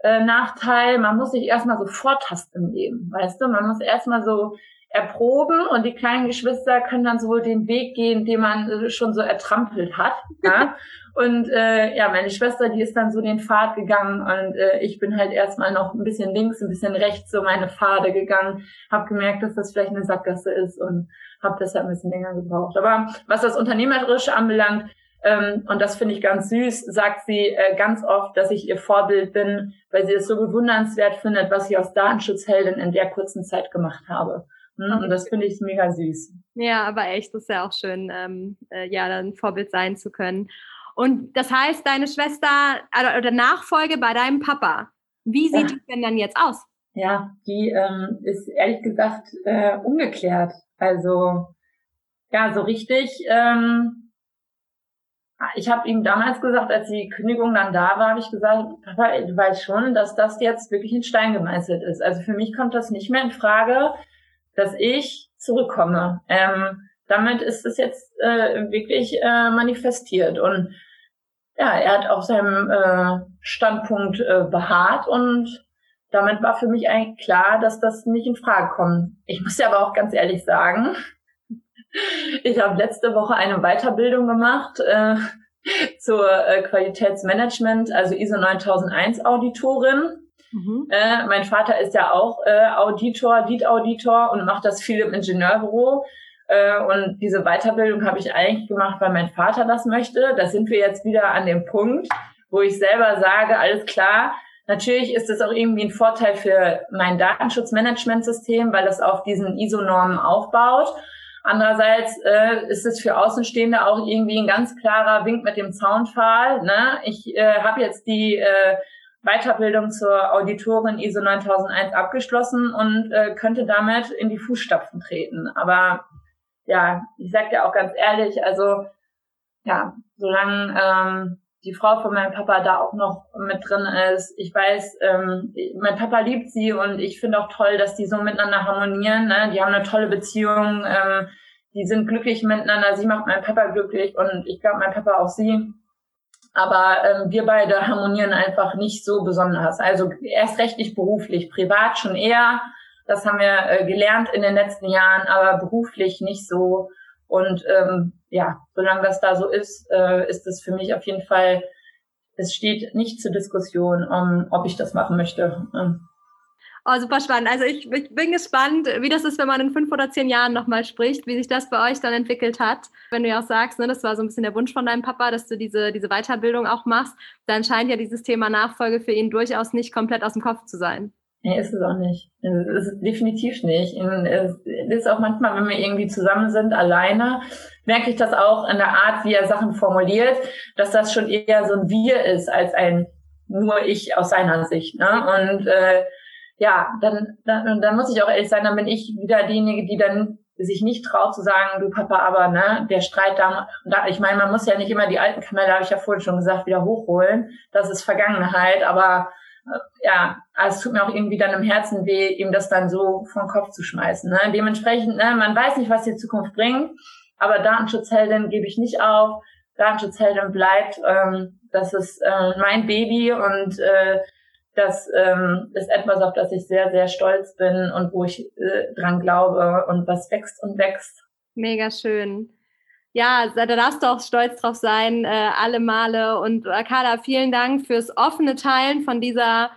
äh, Nachteil. Man muss sich erstmal so vortasten im Leben, weißt du? Man muss erstmal so erproben und die kleinen Geschwister können dann so den Weg gehen, den man äh, schon so ertrampelt hat. Ja? Und äh, ja, meine Schwester, die ist dann so den Pfad gegangen und äh, ich bin halt erstmal noch ein bisschen links, ein bisschen rechts so meine Pfade gegangen, habe gemerkt, dass das vielleicht eine Sackgasse ist und habe deshalb ein bisschen länger gebraucht. Aber was das Unternehmerische anbelangt, ähm, und das finde ich ganz süß, sagt sie äh, ganz oft, dass ich ihr Vorbild bin, weil sie es so bewundernswert findet, was ich aus Datenschutzheldin in der kurzen Zeit gemacht habe. Hm? Und das finde ich mega süß. Ja, aber echt, das ist ja auch schön, ähm, äh, ja, dann Vorbild sein zu können. Und das heißt, deine Schwester also, oder Nachfolge bei deinem Papa, wie sieht ja. die denn dann jetzt aus? Ja, die ähm, ist ehrlich gesagt äh, ungeklärt. Also ja, so richtig. Ähm, ich habe ihm damals gesagt, als die Kündigung dann da war, habe ich gesagt, Papa, du weißt schon, dass das jetzt wirklich in Stein gemeißelt ist. Also für mich kommt das nicht mehr in Frage, dass ich zurückkomme. Ähm, damit ist es jetzt äh, wirklich äh, manifestiert. Und ja, er hat auf seinem äh, Standpunkt äh, beharrt und damit war für mich eigentlich klar, dass das nicht in Frage kommt. Ich muss ja aber auch ganz ehrlich sagen, ich habe letzte Woche eine Weiterbildung gemacht äh, zur äh, Qualitätsmanagement, also ISO 9001 Auditorin. Mhm. Äh, mein Vater ist ja auch äh, Auditor, Lead-Auditor und macht das viel im Ingenieurbüro. Äh, und diese Weiterbildung habe ich eigentlich gemacht, weil mein Vater das möchte. Da sind wir jetzt wieder an dem Punkt, wo ich selber sage, alles klar, natürlich ist es auch irgendwie ein Vorteil für mein Datenschutzmanagementsystem, weil das auf diesen ISO-Normen aufbaut. Andererseits äh, ist es für Außenstehende auch irgendwie ein ganz klarer Wink mit dem Zaunpfahl. Ne? Ich äh, habe jetzt die äh, Weiterbildung zur Auditorin ISO 9001 abgeschlossen und äh, könnte damit in die Fußstapfen treten. Aber ja, ich sag dir auch ganz ehrlich, also ja, solange ähm, die Frau von meinem Papa da auch noch mit drin ist. Ich weiß, ähm, mein Papa liebt sie und ich finde auch toll, dass die so miteinander harmonieren. Ne? Die haben eine tolle Beziehung, ähm, die sind glücklich miteinander. Sie macht meinen Papa glücklich und ich glaube, mein Papa auch sie. Aber ähm, wir beide harmonieren einfach nicht so besonders. Also erst recht nicht beruflich, privat schon eher. Das haben wir äh, gelernt in den letzten Jahren, aber beruflich nicht so. Und ähm, ja, solange das da so ist, äh, ist es für mich auf jeden Fall, es steht nicht zur Diskussion, um, ob ich das machen möchte. Oh, super spannend. Also ich, ich, bin gespannt, wie das ist, wenn man in fünf oder zehn Jahren nochmal spricht, wie sich das bei euch dann entwickelt hat. Wenn du ja auch sagst, ne, das war so ein bisschen der Wunsch von deinem Papa, dass du diese, diese Weiterbildung auch machst, dann scheint ja dieses Thema Nachfolge für ihn durchaus nicht komplett aus dem Kopf zu sein. Nee, ist es auch nicht. Ist es definitiv nicht. Es ist auch manchmal, wenn wir irgendwie zusammen sind, alleine, merke ich das auch in der Art, wie er Sachen formuliert, dass das schon eher so ein Wir ist, als ein nur ich aus seiner Sicht. Ne? Und äh, ja, dann, dann, dann muss ich auch ehrlich sein, dann bin ich wieder diejenige, die dann sich nicht traut zu sagen, du Papa, aber ne, der Streit da, da ich meine, man muss ja nicht immer die alten Kanäle, habe ich ja vorhin schon gesagt, wieder hochholen. Das ist Vergangenheit, aber ja, also es tut mir auch irgendwie dann im Herzen weh, ihm das dann so vom Kopf zu schmeißen. Ne? Dementsprechend, ne, man weiß nicht, was die Zukunft bringt, aber Datenschutzheldin gebe ich nicht auf. Datenschutzheldin bleibt. Ähm, das ist äh, mein Baby und äh, das ähm, ist etwas, auf das ich sehr, sehr stolz bin und wo ich äh, dran glaube und was wächst und wächst. Mega schön ja, da darfst du auch stolz drauf sein, äh, alle Male. Und Akada, vielen Dank fürs offene Teilen von dieser,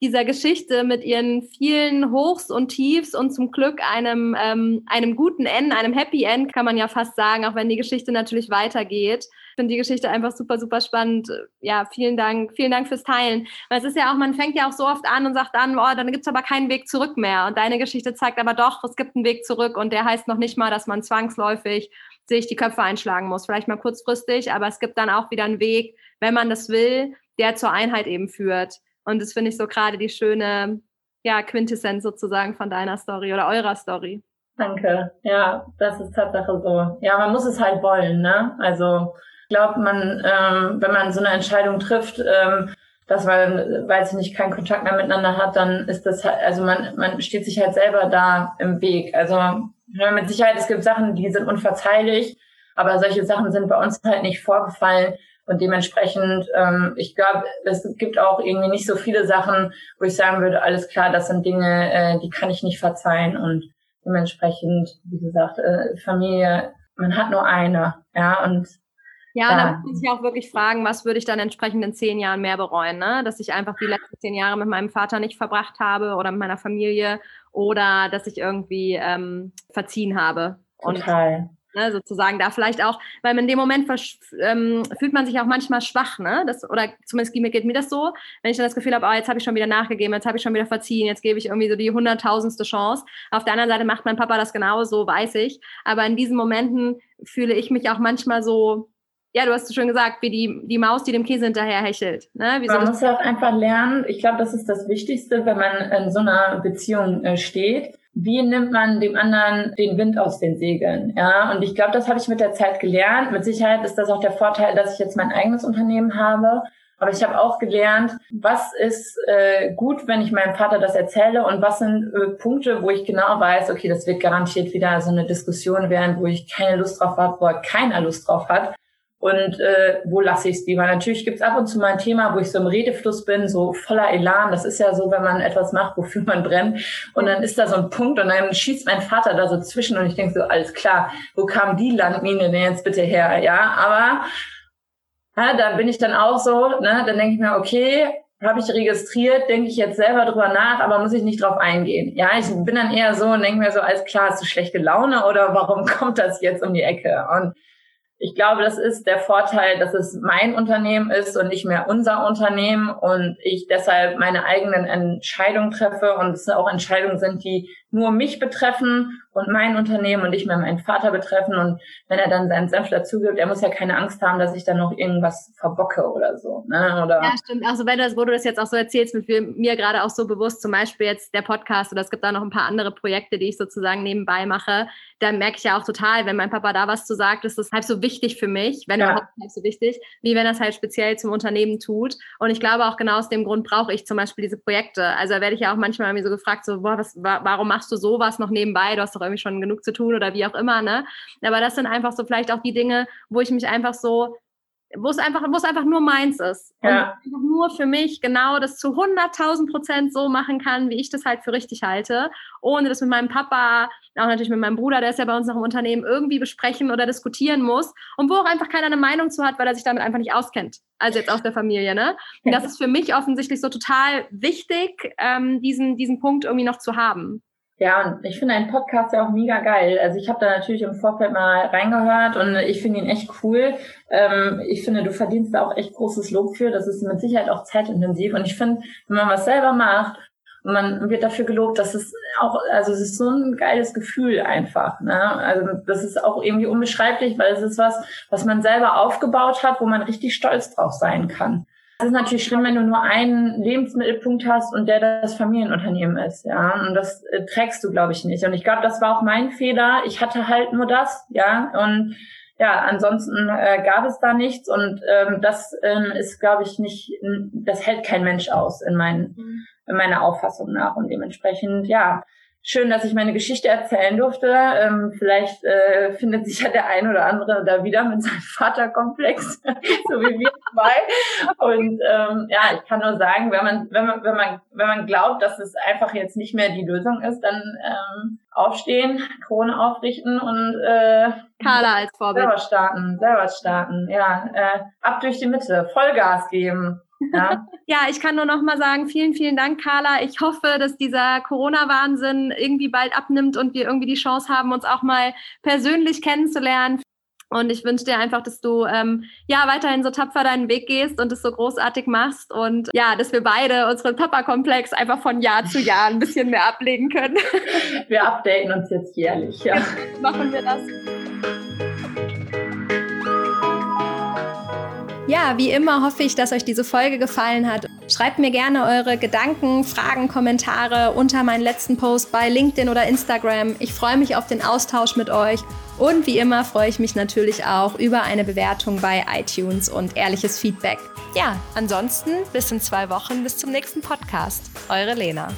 dieser Geschichte mit ihren vielen Hochs und Tiefs und zum Glück einem, ähm, einem guten Ende, einem Happy End, kann man ja fast sagen, auch wenn die Geschichte natürlich weitergeht. Ich finde die Geschichte einfach super, super spannend. Ja, vielen Dank, vielen Dank fürs Teilen. Weil es ist ja auch, man fängt ja auch so oft an und sagt dann, oh, dann gibt es aber keinen Weg zurück mehr. Und deine Geschichte zeigt aber doch, es gibt einen Weg zurück und der heißt noch nicht mal, dass man zwangsläufig sich die Köpfe einschlagen muss. Vielleicht mal kurzfristig, aber es gibt dann auch wieder einen Weg, wenn man das will, der zur Einheit eben führt. Und das finde ich so gerade die schöne ja, Quintessenz sozusagen von deiner Story oder eurer Story. Danke. Ja, das ist Tatsache so. Ja, man muss es halt wollen, ne? Also ich glaube, man, ähm, wenn man so eine Entscheidung trifft, ähm, dass man, weil sie nicht keinen Kontakt mehr miteinander hat, dann ist das halt, also man, man steht sich halt selber da im Weg. Also ja, mit Sicherheit, es gibt Sachen, die sind unverzeihlich, aber solche Sachen sind bei uns halt nicht vorgefallen. Und dementsprechend, ähm, ich glaube, es gibt auch irgendwie nicht so viele Sachen, wo ich sagen würde, alles klar, das sind Dinge, äh, die kann ich nicht verzeihen. Und dementsprechend, wie gesagt, äh, Familie, man hat nur eine, ja, und ja, da muss man sich auch wirklich fragen, was würde ich dann entsprechend in zehn Jahren mehr bereuen, ne? Dass ich einfach die letzten zehn Jahre mit meinem Vater nicht verbracht habe oder mit meiner Familie oder dass ich irgendwie ähm, verziehen habe. Total. ne, sozusagen da vielleicht auch, weil in dem Moment ähm, fühlt man sich auch manchmal schwach, ne? Das, oder zumindest geht mir das so, wenn ich dann das Gefühl habe, oh, jetzt habe ich schon wieder nachgegeben, jetzt habe ich schon wieder verziehen, jetzt gebe ich irgendwie so die hunderttausendste Chance. Auf der anderen Seite macht mein Papa das genauso, weiß ich. Aber in diesen Momenten fühle ich mich auch manchmal so, ja, du hast es schon gesagt, wie die, die Maus, die dem Käse hinterher hechelt. Ne? Wie man muss ja auch einfach lernen, ich glaube, das ist das Wichtigste, wenn man in so einer Beziehung äh, steht. Wie nimmt man dem anderen den Wind aus den Segeln? Ja, und ich glaube, das habe ich mit der Zeit gelernt. Mit Sicherheit ist das auch der Vorteil, dass ich jetzt mein eigenes Unternehmen habe. Aber ich habe auch gelernt, was ist äh, gut, wenn ich meinem Vater das erzähle und was sind äh, Punkte, wo ich genau weiß, okay, das wird garantiert wieder so eine Diskussion werden, wo ich keine Lust drauf habe, wo keiner Lust drauf hat und äh, wo lasse ich es lieber. Natürlich gibt es ab und zu mal ein Thema, wo ich so im Redefluss bin, so voller Elan. Das ist ja so, wenn man etwas macht, wofür man brennt. Und dann ist da so ein Punkt und dann schießt mein Vater da so zwischen und ich denke so, alles klar, wo kam die Landmine denn jetzt bitte her? Ja, aber ja, da bin ich dann auch so, ne, dann denke ich mir, okay, habe ich registriert, denke ich jetzt selber drüber nach, aber muss ich nicht drauf eingehen. Ja, ich bin dann eher so und denke mir so, alles klar, hast du schlechte Laune oder warum kommt das jetzt um die Ecke? Und ich glaube, das ist der Vorteil, dass es mein Unternehmen ist und nicht mehr unser Unternehmen und ich deshalb meine eigenen Entscheidungen treffe und es auch Entscheidungen sind, die nur mich betreffen und mein Unternehmen und nicht mehr meinen Vater betreffen. Und wenn er dann seinen Senf dazugibt, er muss ja keine Angst haben, dass ich dann noch irgendwas verbocke oder so. Ne? Oder ja, stimmt. Also wenn das, wo du das jetzt auch so erzählst, mit mir gerade auch so bewusst, zum Beispiel jetzt der Podcast oder es gibt da noch ein paar andere Projekte, die ich sozusagen nebenbei mache, dann merke ich ja auch total, wenn mein Papa da was zu sagt, ist das halb so wichtig für mich, wenn ja. überhaupt halb so wichtig, wie wenn er es halt speziell zum Unternehmen tut. Und ich glaube auch genau aus dem Grund brauche ich zum Beispiel diese Projekte. Also da werde ich ja auch manchmal irgendwie so gefragt, so, boah, was, warum machst du sowas noch nebenbei? Du hast doch irgendwie schon genug zu tun oder wie auch immer, ne? Aber das sind einfach so vielleicht auch die Dinge, wo ich mich einfach so wo es einfach, wo es einfach nur meins ist. Ja. Und nur für mich genau das zu 100.000 Prozent so machen kann, wie ich das halt für richtig halte, ohne das mit meinem Papa, auch natürlich mit meinem Bruder, der ist ja bei uns noch im Unternehmen, irgendwie besprechen oder diskutieren muss und wo auch einfach keiner eine Meinung zu hat, weil er sich damit einfach nicht auskennt. Also jetzt aus der Familie, ne? Und das ist für mich offensichtlich so total wichtig, ähm, diesen, diesen Punkt irgendwie noch zu haben. Ja, und ich finde einen Podcast ja auch mega geil. Also ich habe da natürlich im Vorfeld mal reingehört und ich finde ihn echt cool. Ähm, ich finde, du verdienst da auch echt großes Lob für. Das ist mit Sicherheit auch zeitintensiv. Und ich finde, wenn man was selber macht und man wird dafür gelobt, dass es auch, also es ist so ein geiles Gefühl einfach. Ne? Also das ist auch irgendwie unbeschreiblich, weil es ist was, was man selber aufgebaut hat, wo man richtig stolz drauf sein kann. Es ist natürlich schlimm, wenn du nur einen Lebensmittelpunkt hast und der das Familienunternehmen ist, ja. Und das äh, trägst du, glaube ich, nicht. Und ich glaube, das war auch mein Fehler. Ich hatte halt nur das, ja. Und ja, ansonsten äh, gab es da nichts. Und ähm, das ähm, ist, glaube ich, nicht, das hält kein Mensch aus in, mein, mhm. in meiner Auffassung nach. Und dementsprechend, ja, schön, dass ich meine Geschichte erzählen durfte. Ähm, vielleicht äh, findet sich ja der ein oder andere da wieder mit seinem Vaterkomplex, so wie wir zwei. Und ähm, ja, ich kann nur sagen, wenn man, wenn man, wenn man, wenn man glaubt, dass es einfach jetzt nicht mehr die Lösung ist, dann ähm, aufstehen, Krone aufrichten und äh, Carla als Vorbild. Selber starten, selber starten, ja. Äh, ab durch die Mitte, Vollgas geben. Ja. ja, ich kann nur noch mal sagen, vielen, vielen Dank, Carla. Ich hoffe, dass dieser Corona-Wahnsinn irgendwie bald abnimmt und wir irgendwie die Chance haben, uns auch mal persönlich kennenzulernen. Und ich wünsche dir einfach, dass du ähm, ja weiterhin so tapfer deinen Weg gehst und es so großartig machst und ja, dass wir beide unseren Papa-Komplex einfach von Jahr zu Jahr ein bisschen mehr ablegen können. Wir updaten uns jetzt jährlich, ja. Machen wir das. Ja, wie immer hoffe ich, dass euch diese Folge gefallen hat. Schreibt mir gerne eure Gedanken, Fragen, Kommentare unter meinen letzten Post bei LinkedIn oder Instagram. Ich freue mich auf den Austausch mit euch. Und wie immer freue ich mich natürlich auch über eine Bewertung bei iTunes und ehrliches Feedback. Ja, ansonsten bis in zwei Wochen, bis zum nächsten Podcast. Eure Lena.